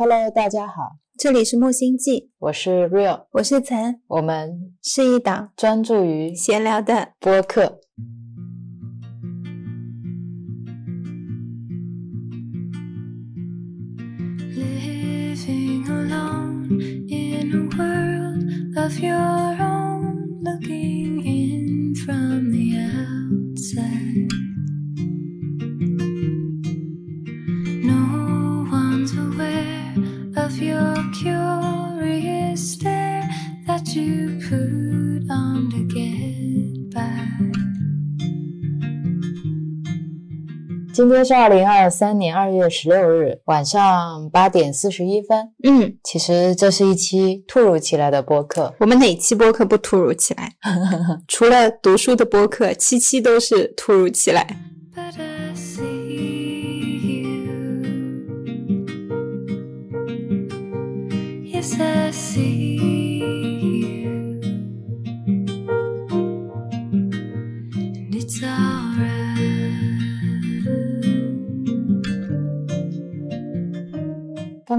Hello，大家好，这里是木星记，我是 Real，我是岑，我们是一档专注于闲聊的播客。今天是二零二三年二月十六日晚上八点四十一分。嗯，其实这是一期突如其来的播客，我们哪期播客不突如其来？除了读书的播客，期期都是突如其来。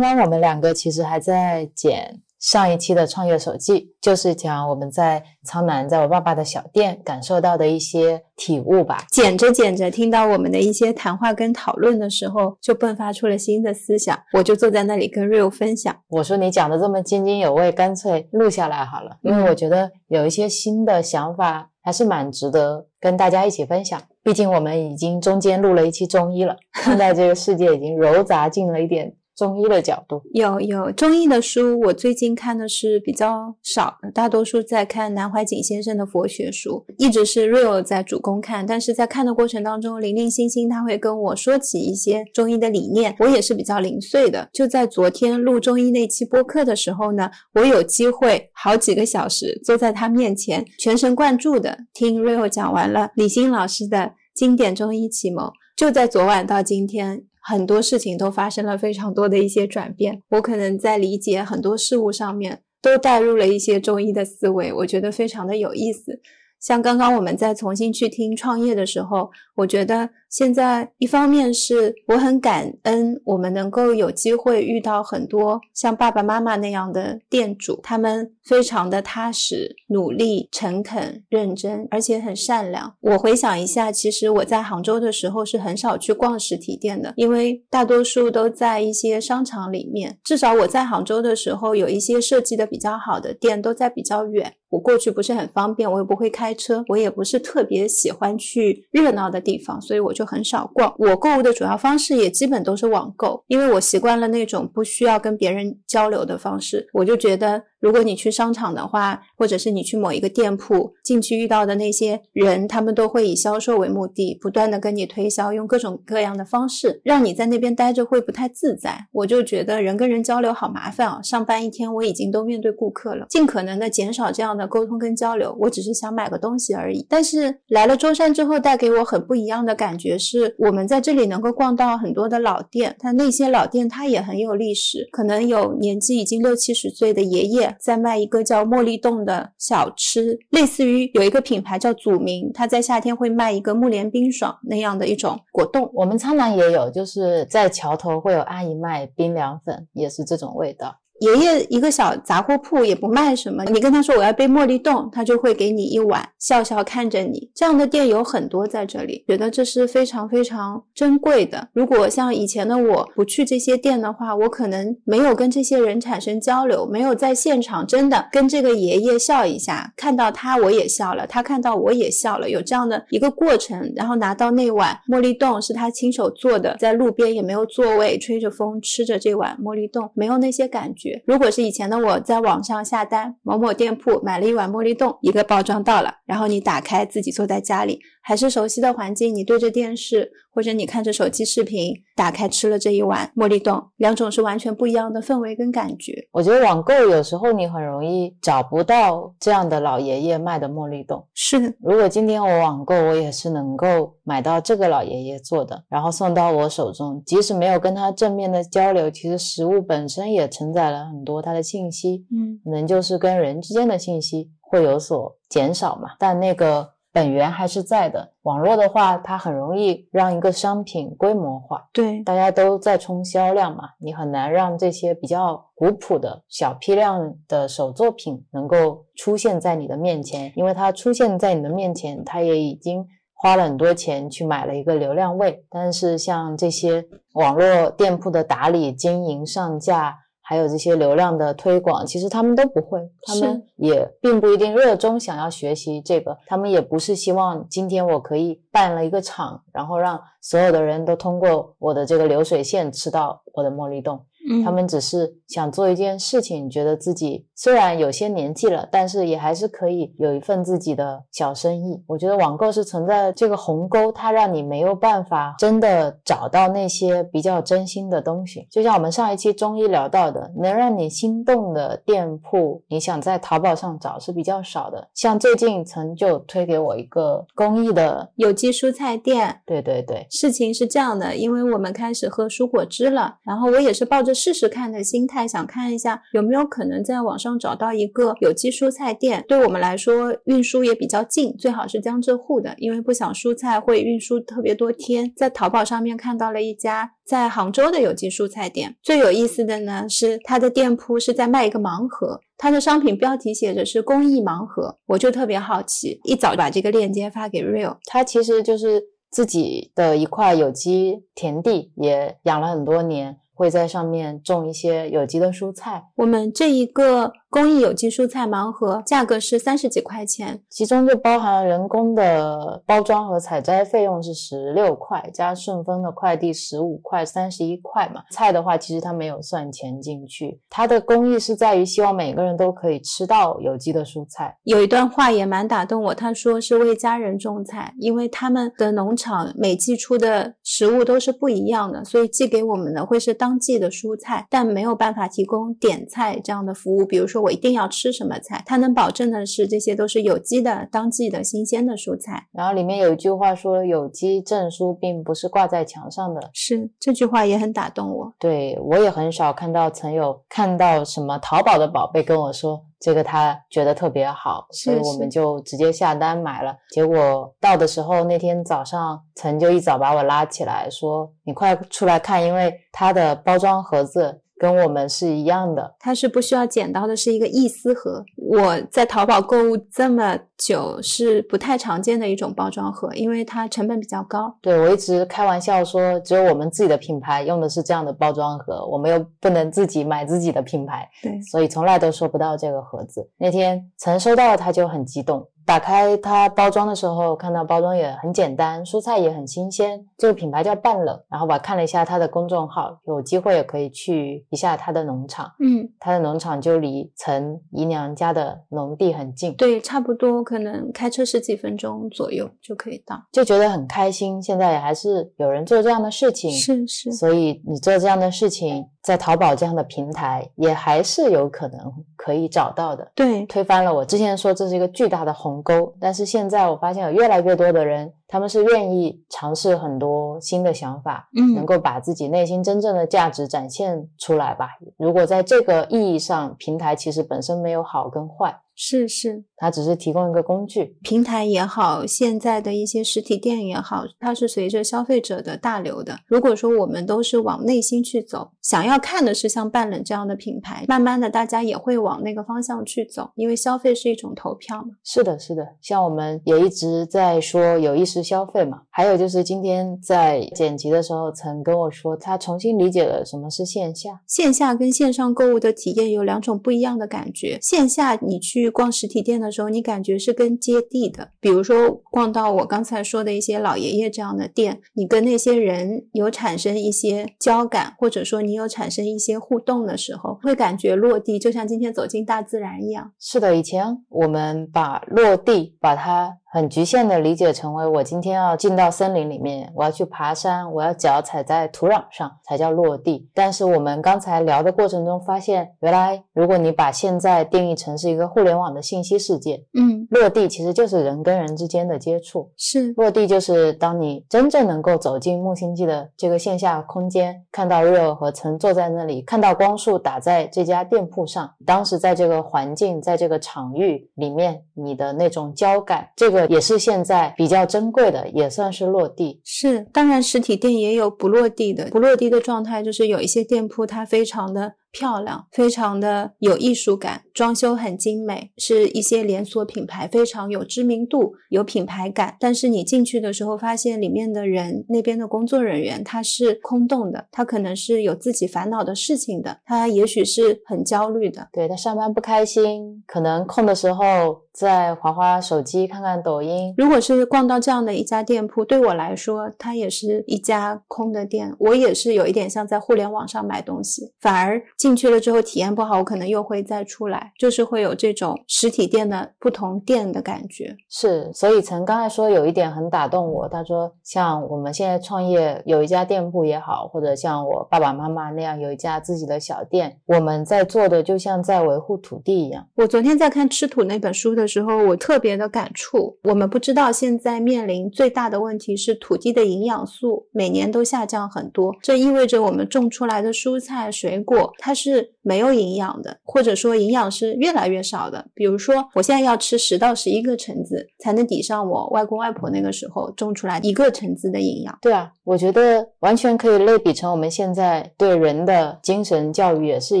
刚刚我们两个其实还在剪上一期的创业手记，就是讲我们在苍南，在我爸爸的小店感受到的一些体悟吧。剪着剪着，听到我们的一些谈话跟讨论的时候，就迸发出了新的思想。我就坐在那里跟 Real 分享。我说你讲的这么津津有味，干脆录下来好了，因为我觉得有一些新的想法还是蛮值得跟大家一起分享。毕竟我们已经中间录了一期中医了，看待这个世界已经糅杂进了一点中医的角度。有有中医的书，我最近看的是比较少，大多数在看南怀瑾先生的佛学书，一直是 Real 在主攻看，但是在看的过程当中，零零星星他会跟我说起一些中医的理念，我也是比较零碎的。就在昨天录中医那期播客的时候呢，我有机会好几个小时坐在他面前，全神贯注的听 Real 讲完了李欣老师的经典中医启蒙。就在昨晚到今天，很多事情都发生了非常多的一些转变。我可能在理解很多事物上面都带入了一些中医的思维，我觉得非常的有意思。像刚刚我们在重新去听创业的时候，我觉得现在一方面是我很感恩我们能够有机会遇到很多像爸爸妈妈那样的店主，他们非常的踏实、努力、诚恳、认真，而且很善良。我回想一下，其实我在杭州的时候是很少去逛实体店的，因为大多数都在一些商场里面。至少我在杭州的时候，有一些设计的比较好的店都在比较远。我过去不是很方便，我也不会开车，我也不是特别喜欢去热闹的地方，所以我就很少逛。我购物的主要方式也基本都是网购，因为我习惯了那种不需要跟别人交流的方式。我就觉得，如果你去商场的话，或者是你去某一个店铺进去遇到的那些人，他们都会以销售为目的，不断的跟你推销，用各种各样的方式让你在那边待着会不太自在。我就觉得人跟人交流好麻烦啊！上班一天我已经都面对顾客了，尽可能的减少这样的沟通跟交流。我只是想买个东西而已。但是来了舟山之后，带给我很不一样的感觉是，我们在这里能够逛到很多的老店，但那些老店它也很有历史，可能有年纪已经六七十岁的爷爷在卖一个叫茉莉冻的小吃，类似于有一个品牌叫祖名，它在夏天会卖一个木莲冰爽那样的一种果冻。我们苍南也有，就是在桥头会有阿姨卖冰凉粉，也是这种味道。爷爷一个小杂货铺也不卖什么，你跟他说我要杯茉莉冻，他就会给你一碗，笑笑看着你。这样的店有很多在这里，觉得这是非常非常珍贵的。如果像以前的我不去这些店的话，我可能没有跟这些人产生交流，没有在现场真的跟这个爷爷笑一下，看到他我也笑了，他看到我也笑了，有这样的一个过程，然后拿到那碗茉莉冻是他亲手做的，在路边也没有座位，吹着风吃着这碗茉莉冻，没有那些感觉。如果是以前的我在网上下单，某某店铺买了一碗茉莉冻，一个包装到了，然后你打开自己坐在家里，还是熟悉的环境，你对着电视或者你看着手机视频，打开吃了这一碗茉莉冻，两种是完全不一样的氛围跟感觉。我觉得网购有时候你很容易找不到这样的老爷爷卖的茉莉冻。是的，如果今天我网购，我也是能够买到这个老爷爷做的，然后送到我手中，即使没有跟他正面的交流，其实食物本身也承载了很多他的信息，嗯，可能就是跟人之间的信息会有所减少嘛。但那个本源还是在的。网络的话，它很容易让一个商品规模化，对，大家都在冲销量嘛，你很难让这些比较古朴的小批量的手作品能够出现在你的面前，因为它出现在你的面前，它也已经花了很多钱去买了一个流量位。但是像这些网络店铺的打理、经营、上架。还有这些流量的推广，其实他们都不会，他们也并不一定热衷想要学习这个，他们也不是希望今天我可以办了一个场，然后让所有的人都通过我的这个流水线吃到我的茉莉冻。他们只是想做一件事情，觉得自己虽然有些年纪了，但是也还是可以有一份自己的小生意。我觉得网购是存在这个鸿沟，它让你没有办法真的找到那些比较真心的东西。就像我们上一期中医聊到的，能让你心动的店铺，你想在淘宝上找是比较少的。像最近曾就推给我一个公益的有机蔬菜店。对对对，事情是这样的，因为我们开始喝蔬果汁了，然后我也是抱着。试试看的心态，想看一下有没有可能在网上找到一个有机蔬菜店。对我们来说，运输也比较近，最好是江浙沪的，因为不想蔬菜会运输特别多天。在淘宝上面看到了一家在杭州的有机蔬菜店，最有意思的呢是它的店铺是在卖一个盲盒，它的商品标题写着是公益盲盒，我就特别好奇，一早把这个链接发给 Real，它其实就是自己的一块有机田地，也养了很多年。会在上面种一些有机的蔬菜。我们这一个。公益有机蔬菜盲盒价格是三十几块钱，其中就包含人工的包装和采摘费用是十六块，加顺丰的快递十五块，三十一块嘛。菜的话，其实它没有算钱进去。它的公益是在于希望每个人都可以吃到有机的蔬菜。有一段话也蛮打动我，他说是为家人种菜，因为他们的农场每季出的食物都是不一样的，所以寄给我们的会是当季的蔬菜，但没有办法提供点菜这样的服务，比如说。我一定要吃什么菜？它能保证的是，这些都是有机的、当季的新鲜的蔬菜。然后里面有一句话说：“有机证书并不是挂在墙上的。”是这句话也很打动我。对我也很少看到曾有看到什么淘宝的宝贝跟我说这个他觉得特别好，所以我们就直接下单买了。结果到的时候那天早上，曾就一早把我拉起来说：“你快出来看，因为它的包装盒子。”跟我们是一样的，它是不需要剪刀的，是一个易撕盒。我在淘宝购物这么久，是不太常见的一种包装盒，因为它成本比较高。对我一直开玩笑说，只有我们自己的品牌用的是这样的包装盒，我们又不能自己买自己的品牌，对，所以从来都收不到这个盒子。那天曾收到，他就很激动。打开它包装的时候，看到包装也很简单，蔬菜也很新鲜。这个品牌叫半冷，然后我看了一下它的公众号，有机会也可以去一下它的农场。嗯，它的农场就离陈姨娘家的农地很近，对，差不多可能开车十几分钟左右就可以到，就觉得很开心。现在也还是有人做这样的事情，是是，所以你做这样的事情。在淘宝这样的平台，也还是有可能可以找到的。对，推翻了我之前说这是一个巨大的鸿沟，但是现在我发现有越来越多的人，他们是愿意尝试很多新的想法，嗯，能够把自己内心真正的价值展现出来吧。如果在这个意义上，平台其实本身没有好跟坏。是是，它只是提供一个工具，平台也好，现在的一些实体店也好，它是随着消费者的大流的。如果说我们都是往内心去走，想要看的是像半冷这样的品牌，慢慢的大家也会往那个方向去走，因为消费是一种投票嘛。是的，是的，像我们也一直在说有意识消费嘛。还有就是今天在剪辑的时候，曾跟我说他重新理解了什么是线下，线下跟线上购物的体验有两种不一样的感觉。线下你去。逛实体店的时候，你感觉是更接地的。比如说，逛到我刚才说的一些老爷爷这样的店，你跟那些人有产生一些交感，或者说你有产生一些互动的时候，会感觉落地，就像今天走进大自然一样。是的，以前我们把落地把它。很局限的理解成为我今天要进到森林里面，我要去爬山，我要脚踩在土壤上才叫落地。但是我们刚才聊的过程中发现，原来如果你把现在定义成是一个互联网的信息世界，嗯，落地其实就是人跟人之间的接触。是落地就是当你真正能够走进木星记的这个线下空间，看到 Real 和曾坐在那里，看到光束打在这家店铺上，当时在这个环境，在这个场域里面，你的那种交感，这个。也是现在比较珍贵的，也算是落地。是，当然实体店也有不落地的，不落地的状态就是有一些店铺它非常的漂亮，非常的有艺术感，装修很精美，是一些连锁品牌，非常有知名度、有品牌感。但是你进去的时候，发现里面的人，那边的工作人员他是空洞的，他可能是有自己烦恼的事情的，他也许是很焦虑的。对他上班不开心，可能空的时候在划划手机、看看抖音。如果是逛到这样的一家店铺，对我来说，它也是一家空的店。我也是有一点像在互联网上买东西，反而进去了之后体验不好，我可能又会再出来，就是会有这种实体店的不同店的感觉。是，所以陈刚才说有一点很打动我，他说像我们现在创业有一家店铺也好，或者像我爸爸妈妈那样有一家自己的小店，我们在做的就像在维护土地一样。我昨天在看《吃土》那本书的时候，我特别的感触。我们不知道现在面临最大的问题是土地的营养素每年都下降很多，这意味着我们种出来的蔬菜水果它是没有营养的，或者说营养是越来越少的。比如说，我现在要吃十到十一个橙子，才能抵上我外公外婆那个时候种出来一个橙子的营养。对啊，我觉得完全可以类比成我们现在对人的精神教育也是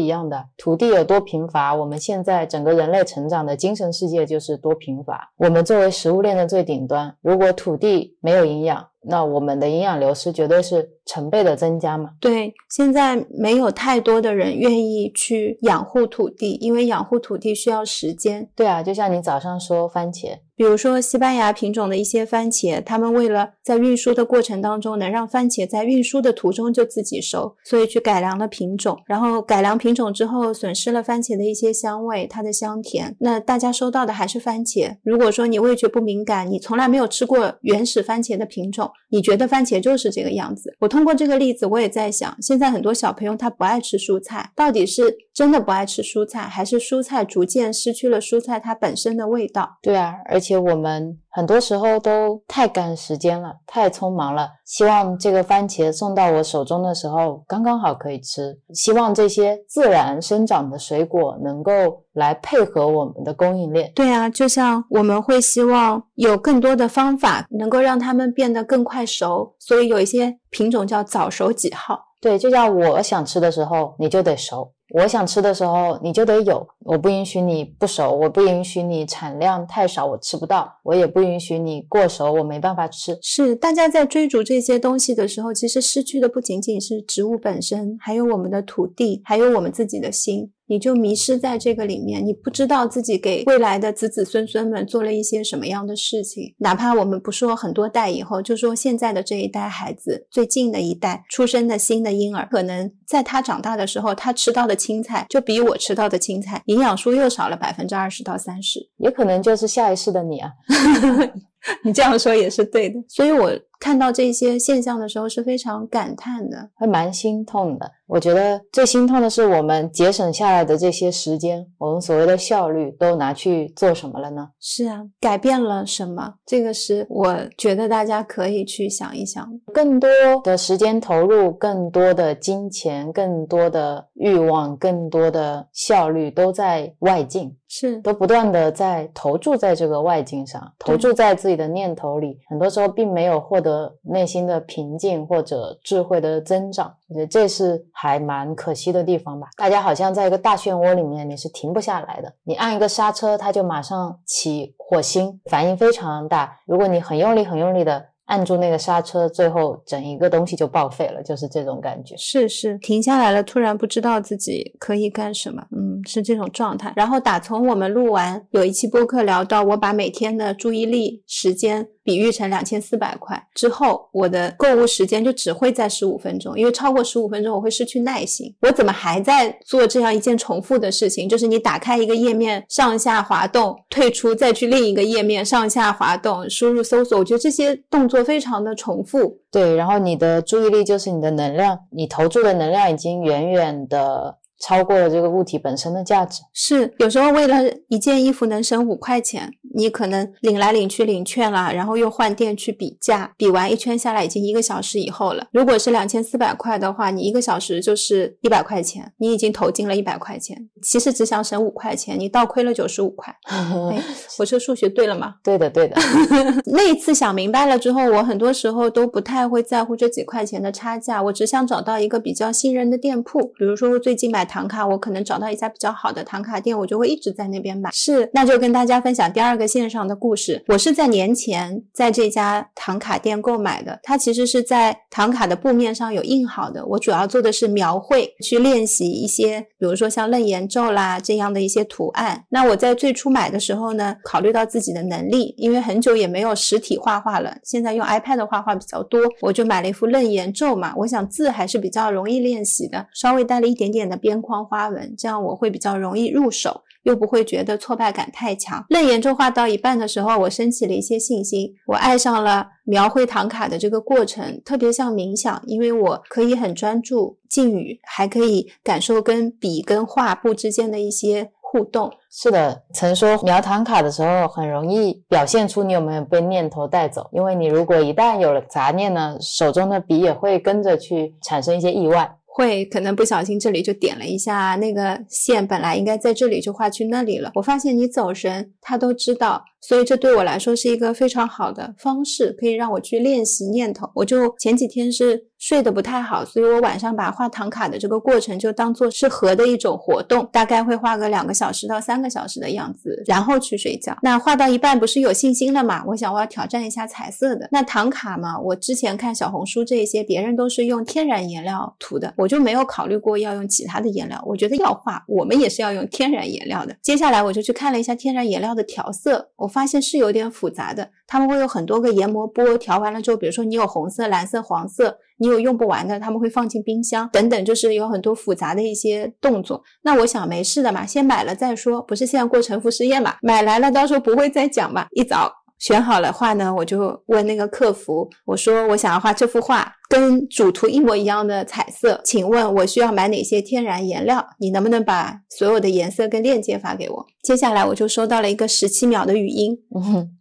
一样的。土地有多贫乏，我们现在整个人类成长的精神世界就是多贫乏。我们作为食物链的最顶端，如果土地没有营养，那我们的营养流失绝对是成倍的增加嘛。对，现在没有太多的人愿意去养护土地，因为养护土地需要时间。对啊，就像你早上说番茄，比如说西班牙品种的一些番茄，他们为了在运输的过程当中能让番茄在运输的途中就自己熟，所以去改良了品种。然后改良品种之后，损失了番茄的一些香味，它的香甜。那大家收到的还是番茄。如果说你味觉不敏感，你从来没有吃过原始番茄的品种，你觉得番茄就是这个样子。我通过这个例子，我也在想，现在很多小朋友他不爱吃蔬菜，到底是真的不爱吃蔬菜，还是蔬菜逐渐失去了蔬菜它本身的味道？对啊，而且我们很多时候都太赶时间了，太匆忙了。希望这个番茄送到我手中的时候刚刚好可以吃，希望这些自然生长的水果能够来配合我们的供应链。对啊，就像我们会希望有更多的方法能够让它们变得更快熟，所以有一些品种叫早熟几号。对，就像我想吃的时候你就得熟，我想吃的时候你就得有，我不允许你不熟，我不允许你产量太少我吃不到，我也不允许你过熟我没办法吃。是大家在追逐这些东西的时候，其实失去的不仅仅是植物本身，还有我们的土地，还有我们自己的心。你就迷失在这个里面，你不知道自己给未来的子子孙孙们做了一些什么样的事情。哪怕我们不说很多代以后，就说现在的这一代孩子，最近的一代出生的新的婴儿，可能在他长大的时候，他吃到的青菜就比我吃到的青菜营养素又少了百分之二十到三十。也可能就是下一世的你啊。你这样说也是对的，所以我看到这些现象的时候是非常感叹的，还蛮心痛的。我觉得最心痛的是我们节省下来的这些时间，我们所谓的效率都拿去做什么了呢？是啊，改变了什么？这个是我觉得大家可以去想一想。更多的时间投入，更多的金钱，更多的欲望，更多的效率都在外境。是，都不断的在投注在这个外境上，投注在自己的念头里，很多时候并没有获得内心的平静或者智慧的增长。我觉得这是还蛮可惜的地方吧。大家好像在一个大漩涡里面，你是停不下来的。你按一个刹车，它就马上起火星，反应非常大。如果你很用力、很用力的。按住那个刹车，最后整一个东西就报废了，就是这种感觉。是是，停下来了，突然不知道自己可以干什么，嗯，是这种状态。然后打从我们录完有一期播客聊到，我把每天的注意力时间比喻成两千四百块之后，我的购物时间就只会在十五分钟，因为超过十五分钟我会失去耐心。我怎么还在做这样一件重复的事情？就是你打开一个页面，上下滑动，退出，再去另一个页面，上下滑动，输入搜索。我觉得这些动作。非常的重复，对，然后你的注意力就是你的能量，你投注的能量已经远远的超过了这个物体本身的价值。是，有时候为了一件衣服能省五块钱，你可能领来领去领券啦，然后又换店去比价，比完一圈下来已经一个小时以后了。如果是两千四百块的话，你一个小时就是一百块钱，你已经投进了一百块钱，其实只想省五块钱，你倒亏了九十五块。哎，我这数学对了吗？对的，对的。那一次想明白了之后，我很多时候都不太会在乎这几块钱的差价，我只想找到一个比较信任的店铺。比如说，我最近买唐卡，我可能找到一家比较好的唐卡店，我就会一直在那边买。是，那就跟大家分享第二个线上的故事。我是在年前在这家唐卡店购买的，它其实是在唐卡的布面上有印好的。我主要做的是描绘，去练习一些，比如说像楞严咒啦这样的一些图案。那我在最初买的时候呢，考虑到自己的能力，因为很久也没有实体画画了，现在用 iPad 画画比较多，我就买了一幅楞严咒嘛。我想字还是比较容易练习的，稍微带了一点点的边框花纹，这样我会比较容易入手，又不会觉得挫败感太强。楞严咒画到一半的时候，我升起了一些信心，我爱上了描绘唐卡的这个过程，特别像冥想，因为我可以很专注静语，还可以感受跟笔跟画布之间的一些互动。是的，曾说描唐卡的时候很容易表现出你有没有被念头带走，因为你如果一旦有了杂念呢，手中的笔也会跟着去产生一些意外。会可能不小心这里就点了一下，那个线本来应该在这里就画去那里了。我发现你走神，他都知道，所以这对我来说是一个非常好的方式，可以让我去练习念头。我就前几天是睡得不太好，所以我晚上把画唐卡的这个过程就当做是合的一种活动，大概会画个两个小时到三个小时的样子，然后去睡觉。那画到一半不是有信心了嘛？我想我要挑战一下彩色的。那唐卡嘛，我之前看小红书这些，别人都是用天然颜料涂的，我就没有考虑过要用其他的颜料。我觉得要画，我们也是要用天然颜料的。接下来我就去看了一下天然颜料的调色，我发现是有点复杂的，他们会有很多个研磨波，调完了之后，比如说你有红色、蓝色、黄色。你有用不完的，他们会放进冰箱等等，就是有很多复杂的一些动作。那我想没事的嘛，先买了再说，不是现在过沉浮实验嘛？买来了，到时候不会再讲嘛？一早选好了画呢，我就问那个客服，我说我想要画这幅画，跟主图一模一样的彩色，请问我需要买哪些天然颜料？你能不能把所有的颜色跟链接发给我？接下来我就收到了一个十七秒的语音，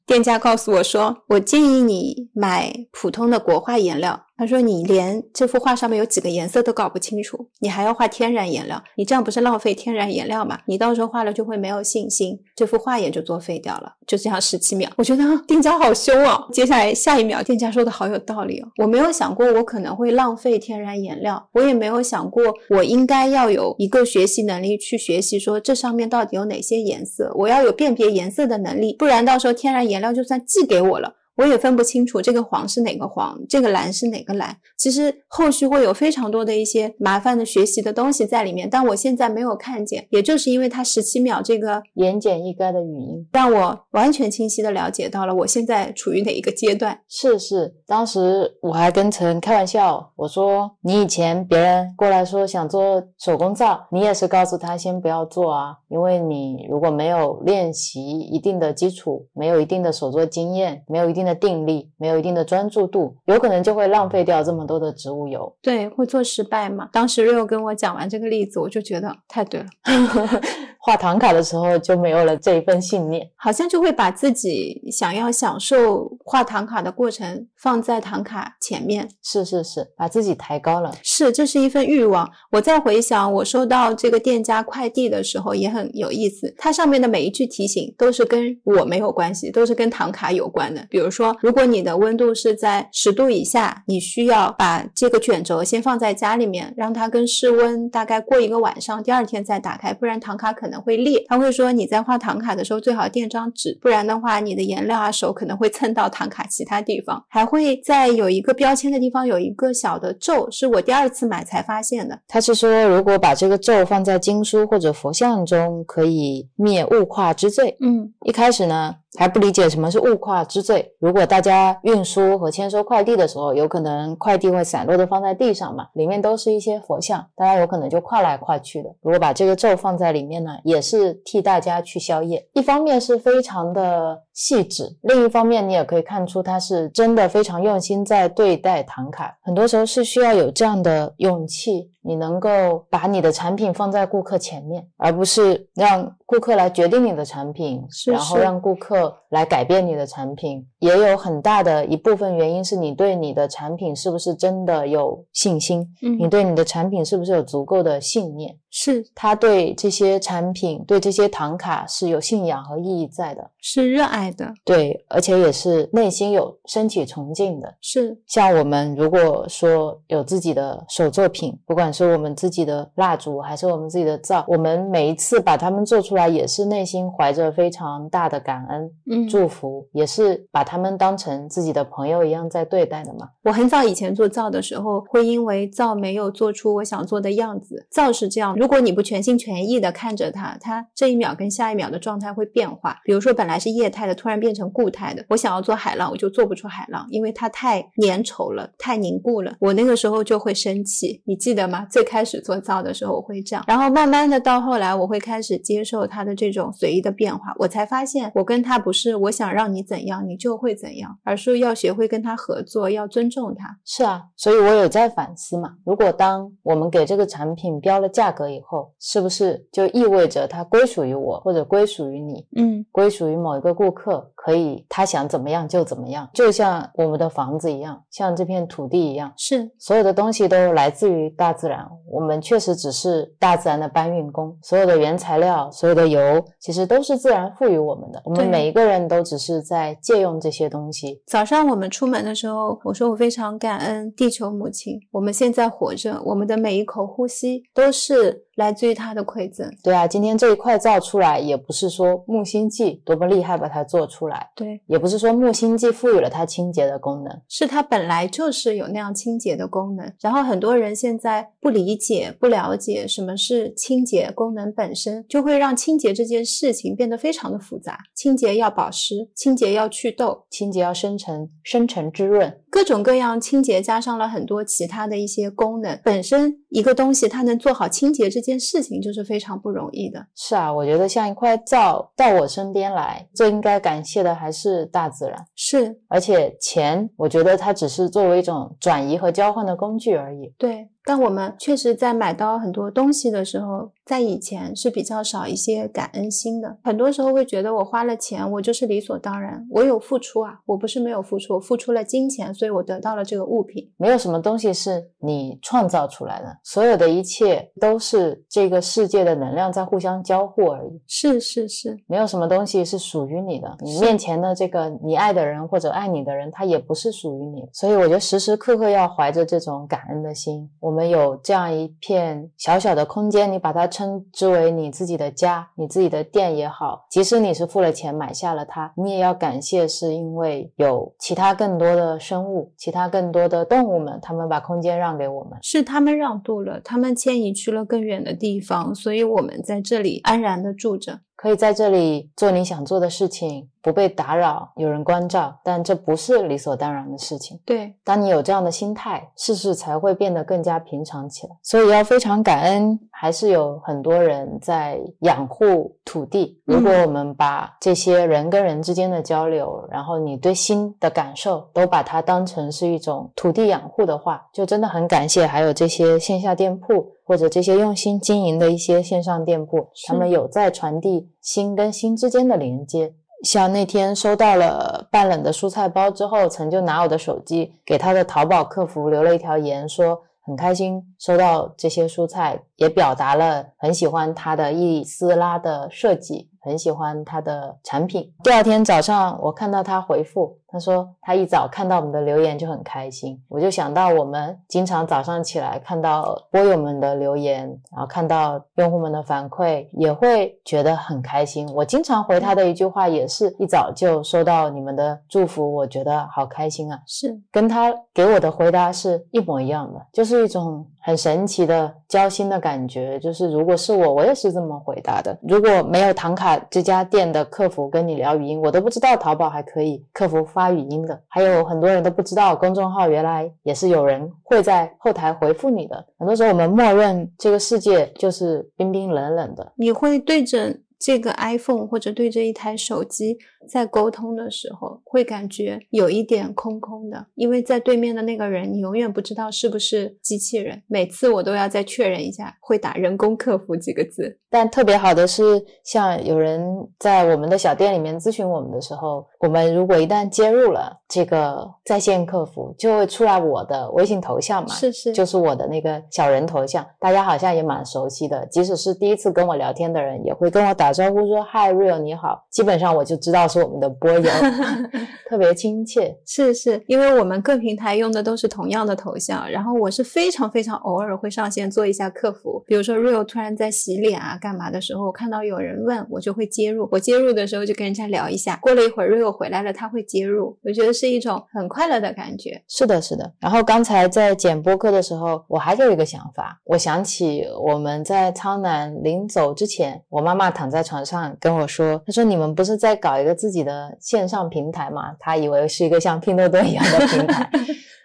店家告诉我说，我建议你买普通的国画颜料。他说你连这幅画上面有几个颜色都搞不清楚，你还要画天然颜料，你这样不是浪费天然颜料吗？你到时候画了就会没有信心，这幅画也就作废掉了。就这样十七秒，我觉得店家好凶哦。接下来下一秒，店家说的好有道理哦。我没有想过我可能会浪费天然颜料，我也没有想过我应该要有一个学习能力去学习说这上面到底有哪些颜色，我要有辨别颜色的能力，不然到时候天然颜料就算寄给我了。我也分不清楚这个黄是哪个黄，这个蓝是哪个蓝。其实后续会有非常多的一些麻烦的学习的东西在里面，但我现在没有看见。也就是因为它十七秒这个言简意赅的语音，让我完全清晰的了解到了我现在处于哪一个阶段。是是，当时我还跟陈开玩笑，我说你以前别人过来说想做手工皂，你也是告诉他先不要做啊，因为你如果没有练习一定的基础，没有一定的手作经验，没有一定的定力，没有一定的专注度，有可能就会浪费掉这么多的植物油。对，会做失败嘛？当时 Rio 跟我讲完这个例子，我就觉得太对了。画唐卡的时候就没有了这一份信念，好像就会把自己想要享受画唐卡的过程放在唐卡前面。是是是，把自己抬高了。是，这是一份欲望。我再回想我收到这个店家快递的时候也很有意思，它上面的每一句提醒都是跟我没有关系，都是跟唐卡有关的。比如说，如果你的温度是在十度以下，你需要把这个卷轴先放在家里面，让它跟室温大概过一个晚上，第二天再打开，不然唐卡可能会裂。他会说你在画唐卡的时候最好垫张纸，不然的话你的颜料啊手可能会蹭到唐卡其他地方。还会在有一个标签的地方有一个小的咒，是我第二次买才发现的。他是说，如果把这个咒放在经书或者佛像中，可以灭物化之罪。嗯，一开始呢还不理解什么是物化之罪。如果大家运输和签收快递的时候，有可能快递会散落的放在地上嘛，里面都是一些佛像，大家有可能就跨来跨去的。如果把这个咒放在里面呢，也是替大家去消业。一方面是非常的细致，另一方面你也可以看出他是真的非常用心在对待唐卡。很多时候是需要有这样的勇气，你能够把你的产品放在顾客前面，而不是让顾客来决定你的产品，是然后让顾客来改变你的产品。也有很大的一部分原因是你对你的产品是不是真的有信心，你嗯，对你的产品是不是有足够的信念。是他对这些产品、对这些唐卡是有信仰和意义在的，是热爱的，对，而且也是内心有身体崇敬的。是像我们如果说有自己的手作品，不管是我们自己的蜡烛，还是我们自己的皂，我们每一次把它们做出来，也是内心怀着非常大的感恩、嗯，祝福，也是把他们当成自己的朋友一样在对待的嘛。我很早以前做皂的时候，会因为皂没有做出我想做的样子。皂是这样，如果你不全心全意的看着它，它这一秒跟下一秒的状态会变化。比如说，本来是液态的，突然变成固态的。我想要做海浪，我就做不出海浪，因为它太粘稠了，太凝固了。我那个时候就会生气，你记得吗？最开始做皂的时候我会这样，然后慢慢的到后来，我会开始接受它的这种随意的变化。我才发现，我跟他不是我想让你怎样，你就会怎样，而是要学会跟他合作，要尊重他。是啊，所以我有在反思嘛。如果当我们给这个产品标了价格以后，是不是就意味着它归属于我，或者归属于你，嗯，归属于某一个顾客，可以他想怎么样就怎么样，就像我们的房子一样，像这片土地一样，是所有的东西都来自于大自然，我们确实只是大自然的搬运工。所有的原材料，所有的油，其实都是自然赋予我们的。我们每一个人都只是在借用这些东西。早上我们出门的时候，我说我非常感恩地球母亲，我们现在活着，我们的每一口呼吸都是来自于她的馈赠。对啊，今天这一块造出来，也不是说木星记多么厉害把它做出来，对，也不是说木星记赋予了它清洁的功能。是它本来就是有那样清洁的功能。然后很多人现在不理解、不了解什么是清洁功能本身，就会让清洁这件事情变得非常的复杂。清洁要保湿，清洁要祛痘，清洁要生成深层滋润，各种各样清洁加上了很多其他的一些功能。本身一个东西它能做好清洁这件事情就是非常不容易的。是啊，我觉得像一块皂到我身边来，最应该感谢的还是大自然。是而且钱，我觉得它只是作为一种转移和交换的工具而已。对，但我们确实在买到很多东西的时候，在以前是比较少一些感恩心的。很多时候会觉得我花了钱，我就是理所当然，我有付出啊，我不是没有付出，我付出了金钱，所以我得到了这个物品。没有什么东西是你创造出来的，所有的一切都是这个世界的能量在互相交互而已。是是是，没有什么东西是属于你的，你面前的这个你爱的人或者爱你的人，他也不是属于你。所以我觉得时时刻刻要怀着这种感恩的心。我们有这样一片小小的空间，你把它称之为你自己的家，你自己的店也好，即使你是付了钱买下了它，你也要感谢，是因为有其他更多的生物，其他更多的动物们，他们把空间让给我们。是他们让渡了，他们迁移去了更远的地方，所以我们在这里安然的住着。可以在这里做你想做的事情，不被打扰，有人关照，但这不是理所当然的事情。对，当你有这样的心态，事事才会变得更加平常起来。所以要非常感恩，还是有很多人在养护土地。如果我们把这些人跟人之间的交流，然后你对心的感受，都把它当成是一种土地养护的话，就真的很感谢还有这些线下店铺。或者这些用心经营的一些线上店铺，他们有在传递心跟心之间的连接。像那天收到了半冷的蔬菜包之后，曾就拿我的手机给他的淘宝客服留了一条言，说很开心收到这些蔬菜，也表达了很喜欢他的伊丝拉的设计，很喜欢他的产品。第二天早上，我看到他回复，他说他一早看到我们的留言就很开心。我就想到我们经常早上起来看到播友们的留言，然后看到用户们的反馈，也会觉得很开心。我经常回他的一句话，也是一早就收到你们的祝福，我觉得好开心啊。是跟他给我的回答是一模一样的，就是一种很神奇的交心的感觉。就是如果是我，我也是这么回答的。如果没有唐卡这家店的客服跟你聊语音，我都不知道淘宝还可以客服发语音的。还有很多人都不知道公众号原来也是有人会在后台回复你的。很多时候我们默认这个世界就是冰冰冷冷的，你会对着这个 iPhone 或者对这一台手机在沟通的时候，会感觉有一点空空的，因为在对面的那个人，你永远不知道是不是机器人。每次我都要再确认一下，会打人工客服几个字。但特别好的是，像有人在我们的小店里面咨询我们的时候，我们如果一旦接入了这个在线客服，就会出来我的微信头像嘛，是是，就是我的那个小人头像，大家好像也蛮熟悉的。即使是第一次跟我聊天的人，也会跟我打招呼说 “Hi Real，你好”，基本上我就知道是我们的播友，特别亲切。是是，因为我们各平台用的都是同样的头像，然后我是非常非常偶尔会上线做一下客服，比如说 Real 突然在洗脸啊干嘛的时候，我看到有人问我就会接入，我接入的时候就跟人家聊一下，过了一会儿 Real 回来了，他会接入，我觉得是一种很快乐的感觉。是的，是的。然后刚才在剪播客的时候，我还有一个想法，我想起我们在苍南临走之前，我妈妈躺在在床上跟我说，他说你们不是在搞一个自己的线上平台吗？他以为是一个像拼多多一样的平台。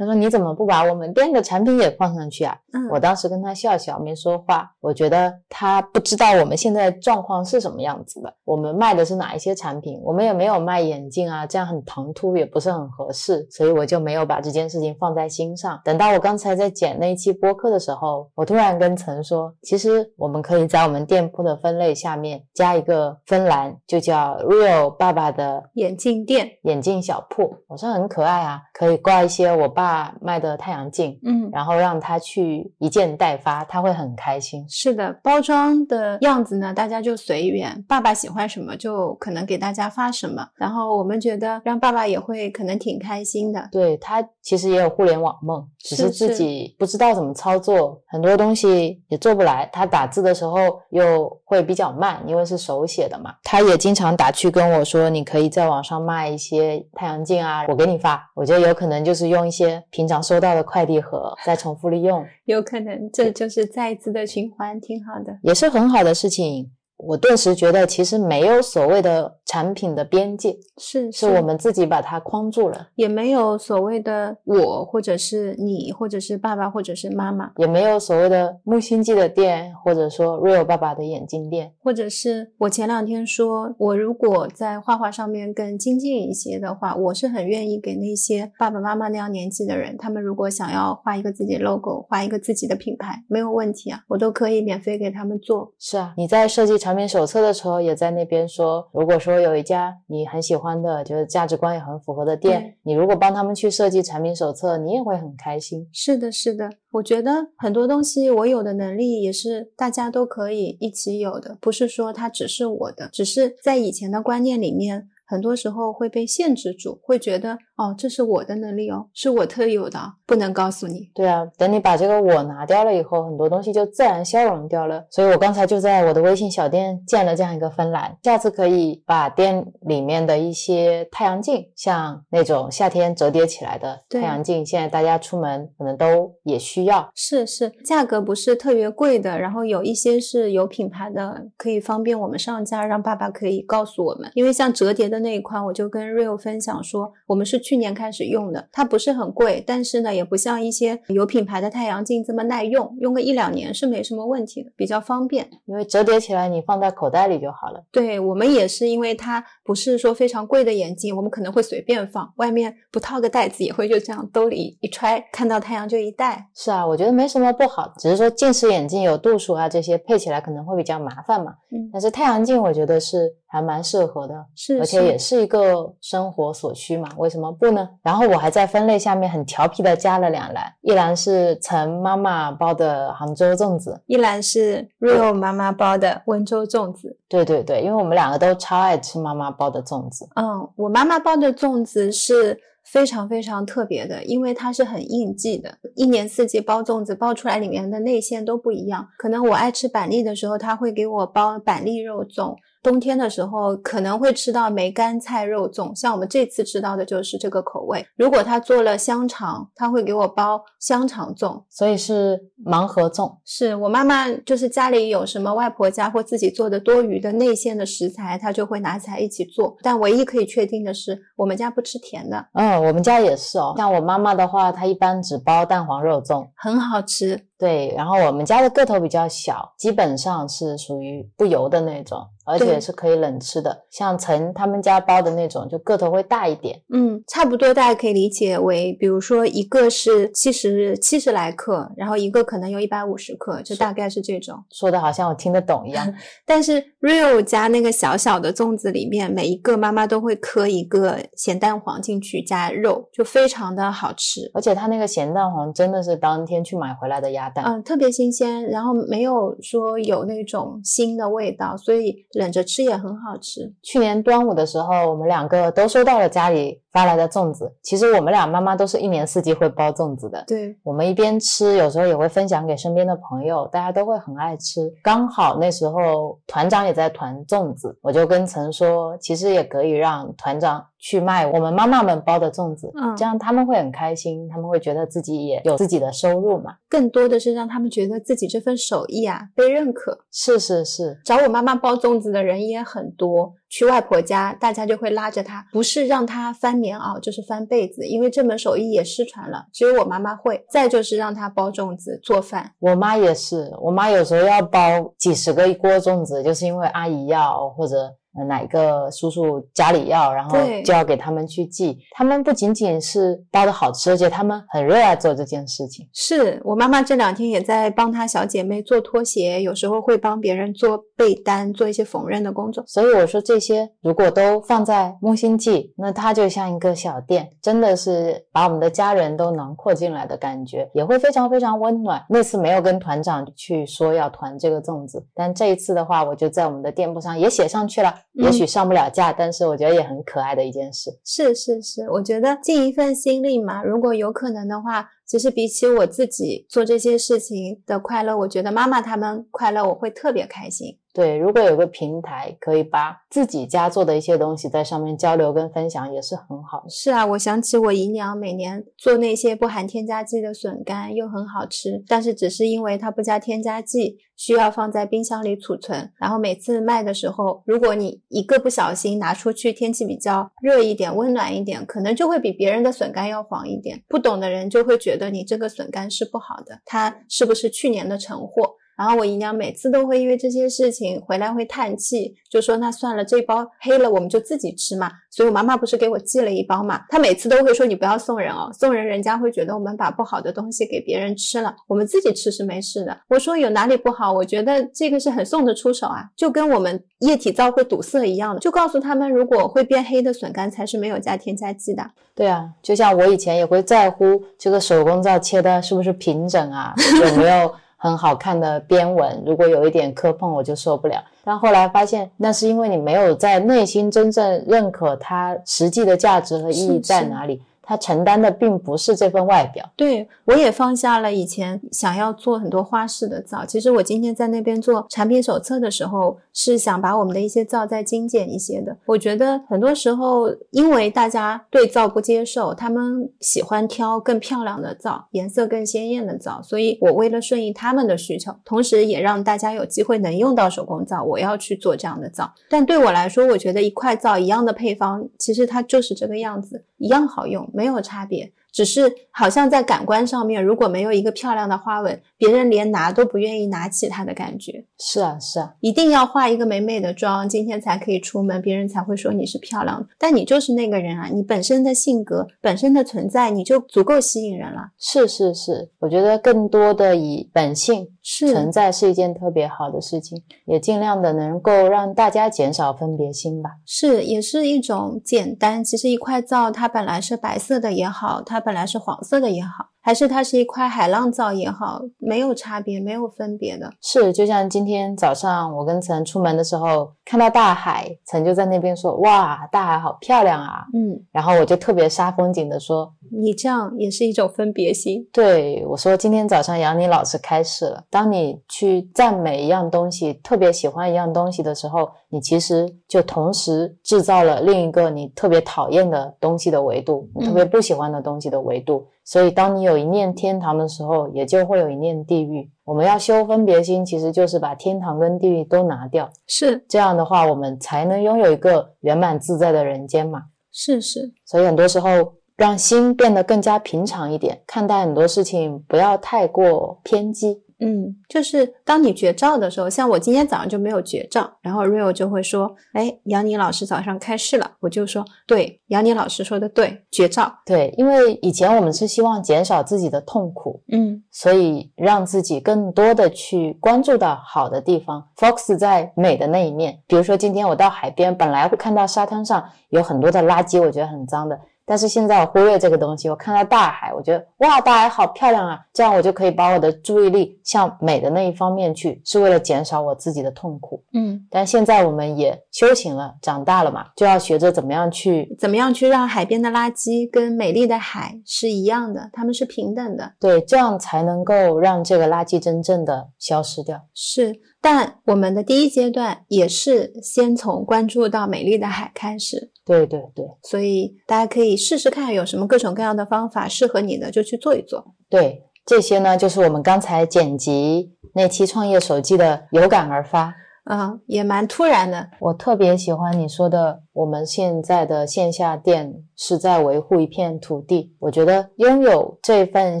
她说你怎么不把我们店的产品也放上去啊？嗯我当时跟他笑笑，没说话。我觉得他不知道我们现在状况是什么样子的，我们卖的是哪一些产品，我们也没有卖眼镜啊，这样很唐突，也不是很合适，所以我就没有把这件事情放在心上。等到我刚才在剪那一期播客的时候，我突然跟陈说，其实我们可以在我们店铺的分类下面加一个分栏，就叫 Real 爸爸的眼镜店，眼镜小铺。我说很可爱啊，可以挂一些我爸卖的太阳镜，嗯，然后让他去一件代发，他会很开心。是的，包装的样子呢，大家就随缘。爸爸喜欢什么，就可能给大家发什么。然后我们觉得让爸爸也会可能挺开心的。对他其实也有互联网梦，只是是自己不知道怎么操作，很多东西也做不来。他打字的时候又会比较慢，因为是手写的嘛。他也经常打趣跟我说：“你可以在网上卖一些太阳镜啊，我给你发。”我觉得有可能就是用一些平常收到的快递盒 再重复利用，有可能这就是再一次的循环，挺好的。也是很好的事情。我顿时觉得，其实没有所谓的产品的边界，是是我们自己把它框住了。也没有所谓的我，或者是你，或者是爸爸，或者是妈妈，也没有所谓的木星记的店，或者说 Real 爸爸的眼镜店。或者是我前两天说，我如果在画画上面更精进一些的话，我是很愿意给那些爸爸妈妈那样年纪的人，他们如果想要画一个自己 logo，画一个自己的品牌，没有问题啊，我都可以免费给他们做。是啊，你在设计产品手册的时候，也在那边说，如果说有一家你很喜欢的，就是价值观也很符合的店对，你如果帮他们去设计产品手册，你也会很开心。是的，是的，我觉得很多东西我有的能力也是大家都可以一起有的，不是说它只是我的，只是在以前的观念里面，很多时候会被限制住，会觉得哦，这是我的能力哦，是我特有的哦，不能告诉你。对啊，等你把这个我拿掉了以后，很多东西就自然消融掉了。所以我刚才就在我的微信小店建了这样一个分栏，下次可以把店里面的一些太阳镜，像那种夏天折叠起来的太阳镜，现在大家出门可能都也需要。是是，价格不是特别贵的，然后有一些是有品牌的，可以方便我们上架，让爸爸可以告诉我们。因为像折叠的那一款，我就跟 Real 分享说，我们是去年开始用的，它不是很贵，但是呢，也不像一些有品牌的太阳镜这么耐用，用个一两年是没什么问题的，比较方便。因为折叠起来你放在口袋里就好了。对我们也是，因为它不是说非常贵的眼镜，我们可能会随便放，外面不套个袋子也会就这样兜里一揣，看到太阳就一戴。是啊，我觉得没什么不好，只是说近视眼镜有度数啊，这些配起来可能会比较麻烦嘛。嗯但是太阳镜我觉得是还蛮适合的，是而且也是一个生活所需嘛，为什么不呢？然后我还在分类下面很调皮的加了两栏，一栏是陈妈妈包的杭州粽子，一栏是 Real 妈妈包的温州粽子，对对对，因为我们两个都超爱吃妈妈包的粽子，嗯，我妈妈包的粽子是非常非常特别的，因为它是很应季的，一年四季包粽子包出来里面的内馅都不一样。可能我爱吃板栗的时候，他会给我包板栗肉粽；冬天的时候可能会吃到梅干菜肉粽，像我们这次吃到的就是这个口味。如果他做了香肠，他会给我包香肠粽。所以是盲盒粽。是我妈妈，就是家里有什么外婆家或自己做的多余的内馅的食材，她就会拿起来一起做。但唯一可以确定的是，我们家不吃甜的，嗯，我们家也是哦。像我妈妈的话，她一般只包蛋黄肉粽，很好吃。对，然后我们家的个头比较小，基本上是属于不油的那种，而且是可以冷吃的。像陈他们家包的那种，就个头会大一点。嗯，差不多，大家可以理解为，比如说一个是七十七十来克，然后一个可能有一百五十克，就大概是这种。说的好像我听得懂一样。但是 Rio 家那个小小的粽子里面，每一个妈妈都会磕一个咸蛋黄进去加肉，就非常的好吃。而且它那个咸蛋黄真的是当天去买回来的鸭蛋，嗯，特别新鲜，然后没有说有那种腥的味道，所以冷着吃也很好吃。去年端午的时候，我们两个都收到了家里发来的粽子。其实我们俩妈妈都是一年四季会包粽子的。对，我们一边吃，有时候也会分享给身边的朋友，大家都会很爱吃。刚好那时候团长也在团粽子，我就跟陈说，其实也可以让团长去卖我们妈妈们包的粽子，嗯这样他们会很开心，他们会觉得自己也有自己的收入嘛。更多的是让他们觉得自己这份手艺啊被认可。是是是，找我妈妈包粽子的人也很多，去外婆家，大家就会拉着她，不是让她翻棉袄，就是翻被子，因为这门手艺也失传了，只有我妈妈会。再就是让她包粽子、做饭，我妈也是，我妈有时候要包几十个一锅粽子，就是因为阿姨要或者。呃哪个叔叔家里要，然后就要给他们去寄。他们不仅仅是包的好吃，而且他们很热爱做这件事情。是我妈妈这两天也在帮她小姐妹做拖鞋，有时候会帮别人做被单，做一些缝纫的工作。所以我说这些如果都放在木星记，那它就像一个小店，真的是把我们的家人都囊括进来的感觉，也会非常非常温暖。那次没有跟团长去说要团这个粽子，但这一次的话，我就在我们的店铺上也写上去了。嗯也许上不了架，但是我觉得也很可爱的一件事。是是是，我觉得尽一份心力嘛，如果有可能的话，其实比起我自己做这些事情的快乐，我觉得妈妈他们快乐，我会特别开心。对，如果有个平台可以把自己家做的一些东西在上面交流跟分享，也是很好的。是啊，我想起我姨娘每年做那些不含添加剂的笋干，又很好吃，但是只是因为它不加添加剂，需要放在冰箱里储存。然后每次卖的时候，如果你一个不小心拿出去，天气比较热一点、温暖一点，可能就会比别人的笋干要黄一点。不懂的人就会觉得你这个笋干是不好的，它是不是去年的成货？然后我姨娘每次都会因为这些事情回来会叹气，就说那算了，这包黑了我们就自己吃嘛。所以我妈妈不是给我寄了一包嘛，她每次都会说你不要送人哦，送人人家会觉得我们把不好的东西给别人吃了，我们自己吃是没事的。我说有哪里不好？我觉得这个是很送得出手啊，就跟我们液体皂会堵塞一样的，就告诉他们如果会变黑的笋干才是没有加添加剂的。对啊，就像我以前也会在乎这个手工皂切的是不是平整啊，有没有很好看的边纹，如果有一点磕碰我就受不了。但后来发现，那是因为你没有在内心真正认可它实际的价值和意义在哪里，他承担的并不是这份外表。对我也放下了以前想要做很多花式的皂。其实我今天在那边做产品手册的时候，是想把我们的一些皂再精简一些的。我觉得很多时候，因为大家对皂不接受，他们喜欢挑更漂亮的皂，颜色更鲜艳的皂，所以我为了顺应他们的需求，同时也让大家有机会能用到手工皂，我要去做这样的皂。但对我来说，我觉得一块皂一样的配方，其实它就是这个样子，一样好用，没有差别。只是好像在感官上面，如果没有一个漂亮的花纹，别人连拿都不愿意拿起它的感觉。是啊，是啊，一定要化一个美美的妆，今天才可以出门，别人才会说你是漂亮的。但你就是那个人啊，你本身的性格、本身的存在，你就足够吸引人了。是是是，我觉得更多的以本性是存在是一件特别好的事情，也尽量的能够让大家减少分别心吧。是，也是一种简单。其实一块皂，它本来是白色的也好，它本来是黄色的也好，还是它是一块海浪皂也好，没有差别，没有分别的。是，就像今天早上我跟陈出门的时候，看到大海，陈就在那边说：“哇，大海好漂亮啊！”嗯，然后我就特别煞风景的说你这样也是一种分别心。：“对我说，今天早上杨宁老师开始了。当你去赞美一样东西，特别喜欢一样东西的时候，你其实就同时制造了另一个你特别讨厌的东西的维度，你特别不喜欢的东西的维度。所以，当你有一念天堂的时候，也就会有一念地狱。我们要修分别心，其实就是把天堂跟地狱都拿掉。是这样的话，我们才能拥有一个圆满自在的人间嘛。是是，所以很多时候让心变得更加平常一点，看待很多事情不要太过偏激。嗯，就是当你绝照的时候，像我今天早上就没有绝照，然后 Rio 就会说：“哎，杨宁老师早上开市了。”我就说：“对，杨宁老师说的对，绝照。对，因为以前我们是希望减少自己的痛苦，”嗯所以让自己更多的去关注到好的地方，focus 在美的那一面。比如说今天我到海边，本来会看到沙滩上有很多的垃圾，我觉得很脏的。但是现在我忽略这个东西，我看到大海，我觉得哇，大海好漂亮啊！这样我就可以把我的注意力向美的那一方面去，是为了减少我自己的痛苦。嗯，但现在我们也修行了，长大了嘛，就要学着怎么样去怎么样去让海边的垃圾跟美丽的海是一样的，它们是平等的。对，这样才能够让这个垃圾真正的消失掉。是，但我们的第一阶段也是先从关注到美丽的海开始，对对对所以大家可以试试看有什么各种各样的方法适合你的，就去做一做。对，这些呢，就是我们刚才剪辑那期创业手记的有感而发。嗯，也蛮突然的。我特别喜欢你说的，我们现在的线下店是在维护一片土地。我觉得拥有这份